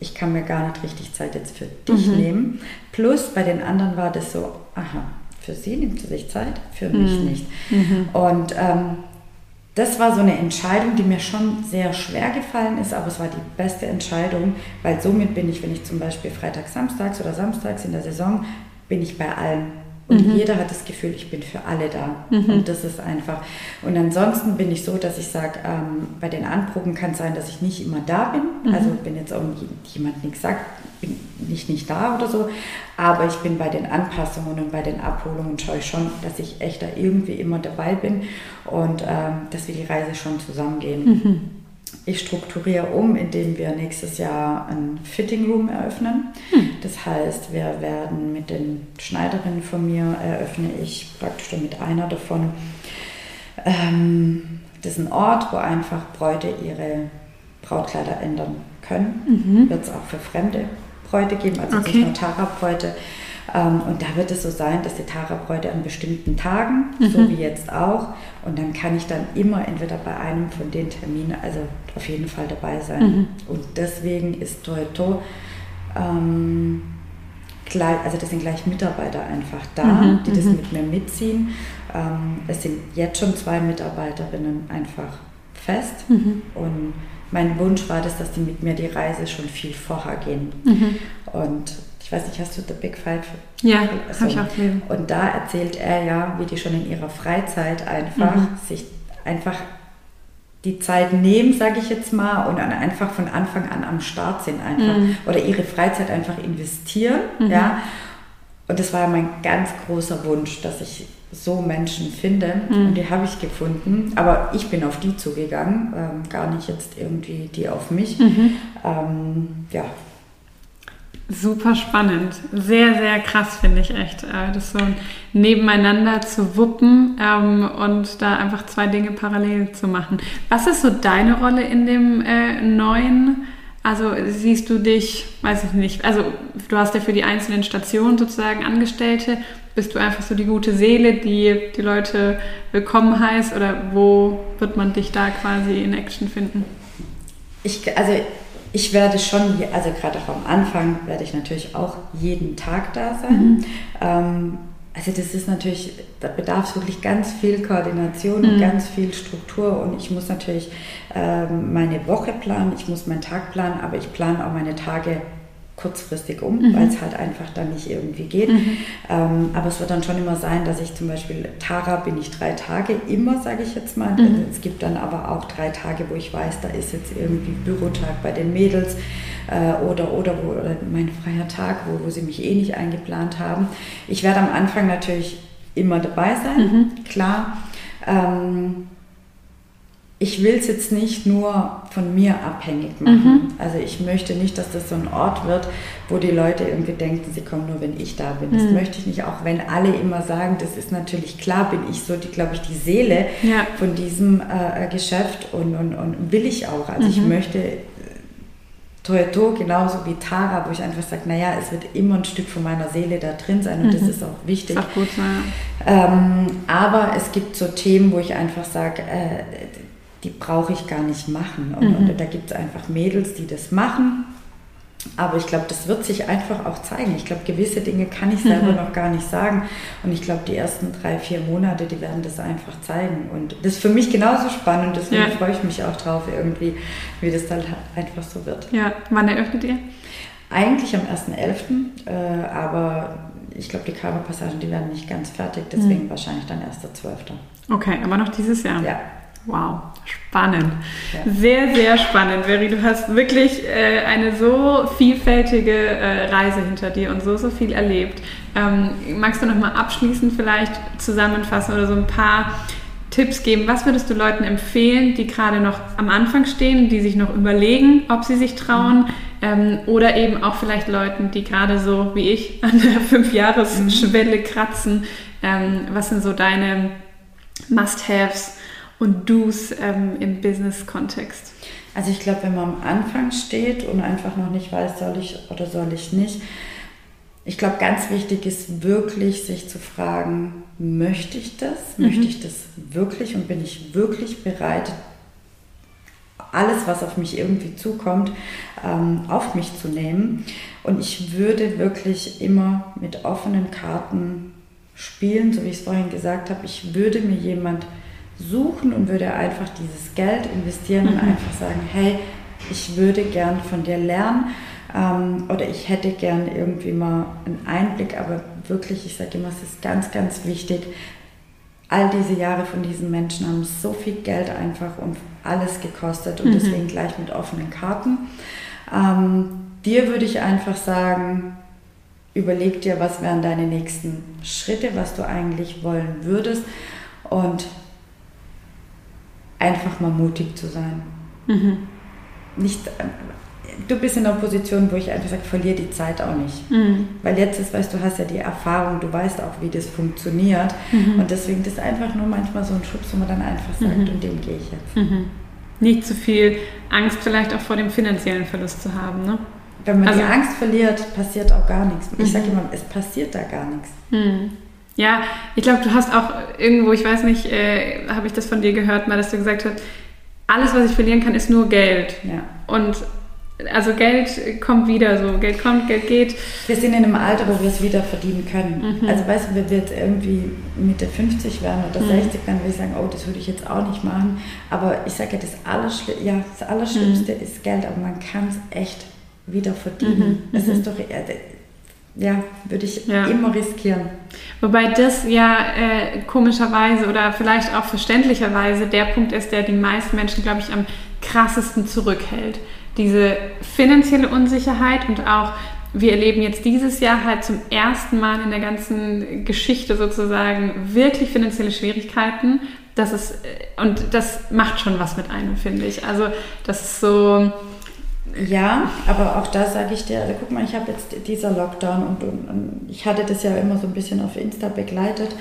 Speaker 1: ich kann mir gar nicht richtig Zeit jetzt für dich mhm. nehmen. Plus bei den anderen war das so, aha, für sie nimmt sie sich Zeit, für mich mhm. nicht. Mhm. Und ähm, das war so eine Entscheidung, die mir schon sehr schwer gefallen ist, aber es war die beste Entscheidung, weil somit bin ich, wenn ich zum Beispiel Freitag, Samstags oder Samstags in der Saison, bin ich bei allen. Und mhm. jeder hat das Gefühl, ich bin für alle da. Mhm. Und das ist einfach. Und ansonsten bin ich so, dass ich sage, ähm, bei den Anproben kann es sein, dass ich nicht immer da bin. Mhm. Also wenn jetzt auch jemand nichts sagt, bin ich nicht da oder so. Aber ich bin bei den Anpassungen und bei den Abholungen schaue ich schon, dass ich echt da irgendwie immer dabei bin und ähm, dass wir die Reise schon zusammengehen. Ich strukturiere um, indem wir nächstes Jahr ein Fitting Room eröffnen. Hm. Das heißt, wir werden mit den Schneiderinnen von mir eröffne ich praktisch mit einer davon. Ähm, das ist ein Ort, wo einfach Bräute ihre Brautkleider ändern können. Mhm. Wird es auch für fremde Bräute geben, also okay. nicht nur Tara-Bräute. Ähm, und da wird es so sein, dass die Tara-Bräute an bestimmten Tagen, mhm. so wie jetzt auch, und dann kann ich dann immer entweder bei einem von den Terminen, also auf jeden Fall dabei sein. Mhm. Und deswegen ist Toyoto, ähm, gleich, also das sind gleich Mitarbeiter einfach da, mhm. die das mhm. mit mir mitziehen. Ähm, es sind jetzt schon zwei Mitarbeiterinnen einfach fest mhm. und mein Wunsch war das, dass die mit mir die Reise schon viel vorher gehen. Mhm. Und ich weiß nicht, hast du The Big Five?
Speaker 2: Ja, also, habe ich auch gelesen.
Speaker 1: Und da erzählt er ja, wie die schon in ihrer Freizeit einfach mhm. sich einfach die Zeit nehmen, sage ich jetzt mal, und dann einfach von Anfang an am Start sind einfach mhm. oder ihre Freizeit einfach investieren, mhm. ja. Und das war mein ganz großer Wunsch, dass ich so Menschen finde. Mhm. Und die habe ich gefunden. Aber ich bin auf die zugegangen, ähm, gar nicht jetzt irgendwie die auf mich. Mhm. Ähm, ja.
Speaker 2: Super spannend. Sehr, sehr krass, finde ich echt. Äh, das so nebeneinander zu wuppen ähm, und da einfach zwei Dinge parallel zu machen. Was ist so deine Rolle in dem äh, neuen? Also siehst du dich, weiß ich nicht, also du hast ja für die einzelnen Stationen sozusagen Angestellte. Bist du einfach so die gute Seele, die die Leute willkommen heißt oder wo wird man dich da quasi in Action finden?
Speaker 1: Ich, also ich werde schon, also gerade auch am Anfang werde ich natürlich auch jeden Tag da sein. Mhm. Ähm, also das ist natürlich, da bedarf es wirklich ganz viel Koordination mhm. und ganz viel Struktur und ich muss natürlich ähm, meine Woche planen, ich muss meinen Tag planen, aber ich plane auch meine Tage kurzfristig um, mhm. weil es halt einfach dann nicht irgendwie geht. Mhm. Ähm, aber es wird dann schon immer sein, dass ich zum Beispiel, Tara bin ich drei Tage immer, sage ich jetzt mal. Mhm. Es gibt dann aber auch drei Tage, wo ich weiß, da ist jetzt irgendwie Bürotag bei den Mädels äh, oder, oder, wo, oder mein freier Tag, wo, wo sie mich eh nicht eingeplant haben. Ich werde am Anfang natürlich immer dabei sein, mhm. klar. Ähm, ich will es jetzt nicht nur von mir abhängig machen. Mhm. Also ich möchte nicht, dass das so ein Ort wird, wo die Leute irgendwie denken, sie kommen nur, wenn ich da bin. Das mhm. möchte ich nicht, auch wenn alle immer sagen, das ist natürlich klar, bin ich so, die, glaube ich, die Seele ja. von diesem äh, Geschäft und, und, und will ich auch. Also mhm. ich möchte Toyoto genauso wie Tara, wo ich einfach sage, naja, es wird immer ein Stück von meiner Seele da drin sein und mhm. das ist auch wichtig. Auch gut, ja. ähm, aber es gibt so Themen, wo ich einfach sage, äh, die brauche ich gar nicht machen. Und, mhm. und da gibt es einfach Mädels, die das machen. Aber ich glaube, das wird sich einfach auch zeigen. Ich glaube, gewisse Dinge kann ich selber mhm. noch gar nicht sagen. Und ich glaube, die ersten drei, vier Monate, die werden das einfach zeigen. Und das ist für mich genauso spannend. Deswegen ja. freue ich mich auch drauf, irgendwie, wie das dann einfach so wird.
Speaker 2: Ja, wann eröffnet ihr?
Speaker 1: Eigentlich am 1.11., äh, aber ich glaube, die Coverpassagen, die werden nicht ganz fertig. Deswegen mhm. wahrscheinlich dann 1.12.
Speaker 2: Okay, aber noch dieses Jahr? Ja. Wow, spannend. Ja. Sehr, sehr spannend, Veri. Du hast wirklich äh, eine so vielfältige äh, Reise hinter dir und so, so viel erlebt. Ähm, magst du noch mal abschließend vielleicht zusammenfassen oder so ein paar Tipps geben? Was würdest du Leuten empfehlen, die gerade noch am Anfang stehen, die sich noch überlegen, ob sie sich trauen? Mhm. Ähm, oder eben auch vielleicht Leuten, die gerade so wie ich [LAUGHS] an der Fünfjahresschwelle mhm. kratzen. Ähm, was sind so deine Must-Haves? Und Do's ähm, im Business-Kontext?
Speaker 1: Also ich glaube, wenn man am Anfang steht und einfach noch nicht weiß, soll ich oder soll ich nicht, ich glaube, ganz wichtig ist wirklich, sich zu fragen, möchte ich das? Mhm. Möchte ich das wirklich und bin ich wirklich bereit, alles, was auf mich irgendwie zukommt, ähm, auf mich zu nehmen? Und ich würde wirklich immer mit offenen Karten spielen, so wie ich es vorhin gesagt habe. Ich würde mir jemand suchen und würde einfach dieses Geld investieren und mhm. einfach sagen, hey, ich würde gern von dir lernen ähm, oder ich hätte gern irgendwie mal einen Einblick, aber wirklich, ich sage immer, es ist ganz, ganz wichtig, all diese Jahre von diesen Menschen haben so viel Geld einfach und alles gekostet und mhm. deswegen gleich mit offenen Karten. Ähm, dir würde ich einfach sagen, überleg dir, was wären deine nächsten Schritte, was du eigentlich wollen würdest und einfach mal mutig zu sein. Mhm. Nicht, du bist in einer Position, wo ich einfach sage, verliere die Zeit auch nicht. Mhm. Weil jetzt ist, weißt du, hast ja die Erfahrung, du weißt auch, wie das funktioniert. Mhm. Und deswegen das ist einfach nur manchmal so ein Schubs, wo man dann einfach sagt, mhm. und den gehe ich jetzt.
Speaker 2: Mhm. Nicht zu viel Angst vielleicht auch vor dem finanziellen Verlust zu haben, ne?
Speaker 1: Wenn man also, die Angst verliert, passiert auch gar nichts. Ich sage mhm. immer, es passiert da gar nichts.
Speaker 2: Mhm. Ja, ich glaube, du hast auch irgendwo, ich weiß nicht, äh, habe ich das von dir gehört, mal, dass du gesagt hast, alles, was ich verlieren kann, ist nur Geld. Ja. Und also Geld kommt wieder so, Geld kommt, Geld geht.
Speaker 1: Wir sind in einem Alter, wo wir es wieder verdienen können. Mhm. Also weißt du, wenn wir jetzt irgendwie Mitte 50 werden oder mhm. 60, dann würde ich sagen, oh, das würde ich jetzt auch nicht machen. Aber ich sage ja, das, Allerschli ja, das Allerschlimmste mhm. ist Geld, aber man kann es echt wieder verdienen. Es mhm. ist doch, ja, würde ich ja. immer riskieren.
Speaker 2: Wobei das ja äh, komischerweise oder vielleicht auch verständlicherweise der Punkt ist, der die meisten Menschen, glaube ich, am krassesten zurückhält. Diese finanzielle Unsicherheit und auch, wir erleben jetzt dieses Jahr halt zum ersten Mal in der ganzen Geschichte sozusagen wirklich finanzielle Schwierigkeiten. Das ist, äh, und das macht schon was mit einem, finde ich. Also, das ist so,
Speaker 1: ja, aber auch da sage ich dir, also guck mal, ich habe jetzt dieser Lockdown und, und, und, ich hatte das ja immer so ein bisschen auf Insta begleitet.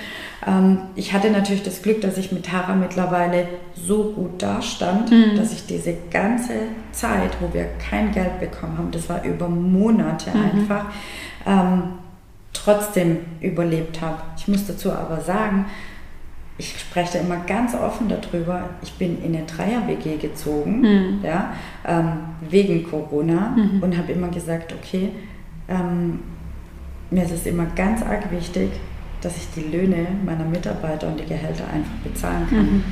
Speaker 1: Ähm, ich hatte natürlich das Glück, dass ich mit Tara mittlerweile so gut dastand, mhm. dass ich diese ganze Zeit, wo wir kein Geld bekommen haben, das war über Monate mhm. einfach, ähm, trotzdem überlebt habe. Ich muss dazu aber sagen, ich spreche da immer ganz offen darüber. Ich bin in eine Dreier-WG gezogen, mhm. ja, ähm, wegen Corona mhm. und habe immer gesagt, okay, ähm, mir ist es immer ganz arg wichtig, dass ich die Löhne meiner Mitarbeiter und die Gehälter einfach bezahlen kann. Mhm.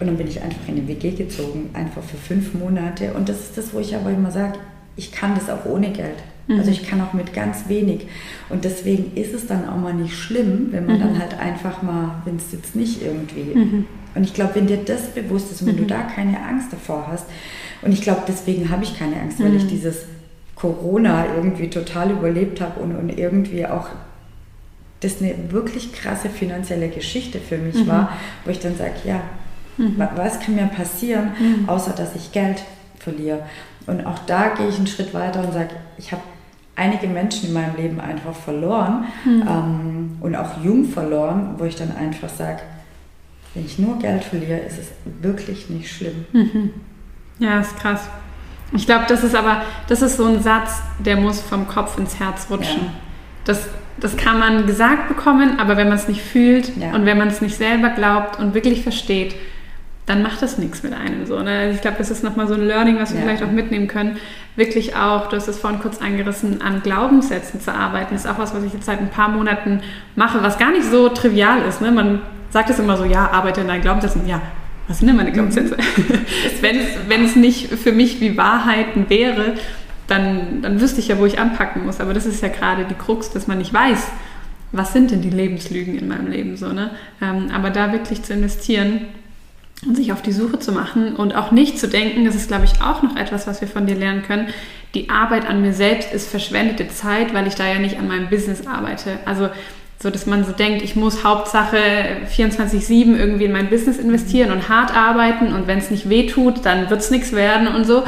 Speaker 1: Und dann bin ich einfach in eine WG gezogen, einfach für fünf Monate. Und das ist das, wo ich aber immer sage, ich kann das auch ohne Geld. Mhm. Also ich kann auch mit ganz wenig. Und deswegen ist es dann auch mal nicht schlimm, wenn man mhm. dann halt einfach mal, wenn es jetzt nicht irgendwie. Mhm. Und ich glaube, wenn dir das bewusst ist und wenn du mhm. da keine Angst davor hast, und ich glaube, deswegen habe ich keine Angst, weil ich mhm. dieses Corona irgendwie total überlebt habe und, und irgendwie auch das eine wirklich krasse finanzielle Geschichte für mich mhm. war, wo ich dann sage, ja. Was kann mir passieren, außer dass ich Geld verliere? Und auch da gehe ich einen Schritt weiter und sage, ich habe einige Menschen in meinem Leben einfach verloren mhm. ähm, und auch jung verloren, wo ich dann einfach sage, wenn ich nur Geld verliere, ist es wirklich nicht schlimm.
Speaker 2: Mhm. Ja, ist krass. Ich glaube, das ist aber, das ist so ein Satz, der muss vom Kopf ins Herz rutschen. Ja. Das, das kann man gesagt bekommen, aber wenn man es nicht fühlt ja. und wenn man es nicht selber glaubt und wirklich versteht, dann macht das nichts mit einem so. Ne? Also ich glaube, das ist nochmal so ein Learning, was wir ja. vielleicht auch mitnehmen können. Wirklich auch, du hast es vorhin kurz angerissen, an Glaubenssätzen zu arbeiten. Das ist auch was, was ich jetzt seit ein paar Monaten mache, was gar nicht so trivial ist. Ne? Man sagt es immer so, ja, arbeite in deinen Glaubenssätzen. Ja, was sind denn meine Glaubenssätze? [LAUGHS] wenn, es, wenn es nicht für mich wie Wahrheiten wäre, dann, dann wüsste ich ja, wo ich anpacken muss. Aber das ist ja gerade die Krux, dass man nicht weiß, was sind denn die Lebenslügen in meinem Leben so. Ne? Ähm, aber da wirklich zu investieren sich auf die Suche zu machen und auch nicht zu denken, das ist, glaube ich, auch noch etwas, was wir von dir lernen können. Die Arbeit an mir selbst ist verschwendete Zeit, weil ich da ja nicht an meinem Business arbeite. Also so, dass man so denkt, ich muss Hauptsache 24-7 irgendwie in mein Business investieren und hart arbeiten und wenn es nicht weh tut, dann wird es nichts werden und so.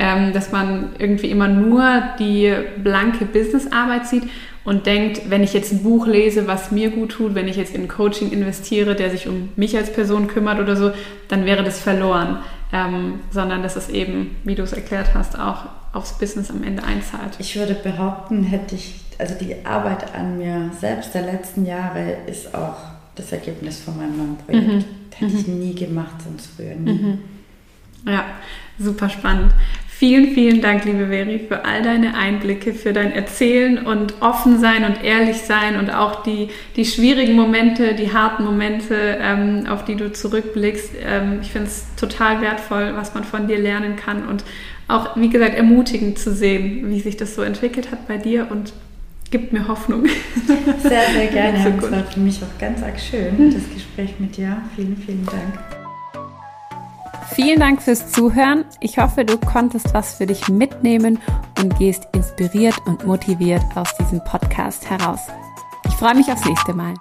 Speaker 2: Ähm, dass man irgendwie immer nur die blanke Businessarbeit sieht und denkt, wenn ich jetzt ein Buch lese, was mir gut tut, wenn ich jetzt in Coaching investiere, der sich um mich als Person kümmert oder so, dann wäre das verloren. Ähm, sondern dass es eben, wie du es erklärt hast, auch aufs Business am Ende einzahlt.
Speaker 1: Ich würde behaupten, hätte ich, also die Arbeit an mir selbst der letzten Jahre ist auch das Ergebnis von meinem neuen Projekt. Mhm. Das hätte mhm. ich nie gemacht, sonst früher nie. Mhm.
Speaker 2: Ja, super spannend. Vielen, vielen Dank, liebe Veri, für all deine Einblicke, für dein Erzählen und offen sein und ehrlich sein und auch die, die schwierigen Momente, die harten Momente, ähm, auf die du zurückblickst. Ähm, ich finde es total wertvoll, was man von dir lernen kann und auch, wie gesagt, ermutigend zu sehen, wie sich das so entwickelt hat bei dir und gibt mir Hoffnung.
Speaker 1: Sehr, sehr [LAUGHS] gerne. Es war für mich auch ganz arg schön, das Gespräch mit dir. Vielen, vielen Dank.
Speaker 2: Vielen Dank fürs Zuhören. Ich hoffe, du konntest was für dich mitnehmen und gehst inspiriert und motiviert aus diesem Podcast heraus. Ich freue mich aufs nächste Mal.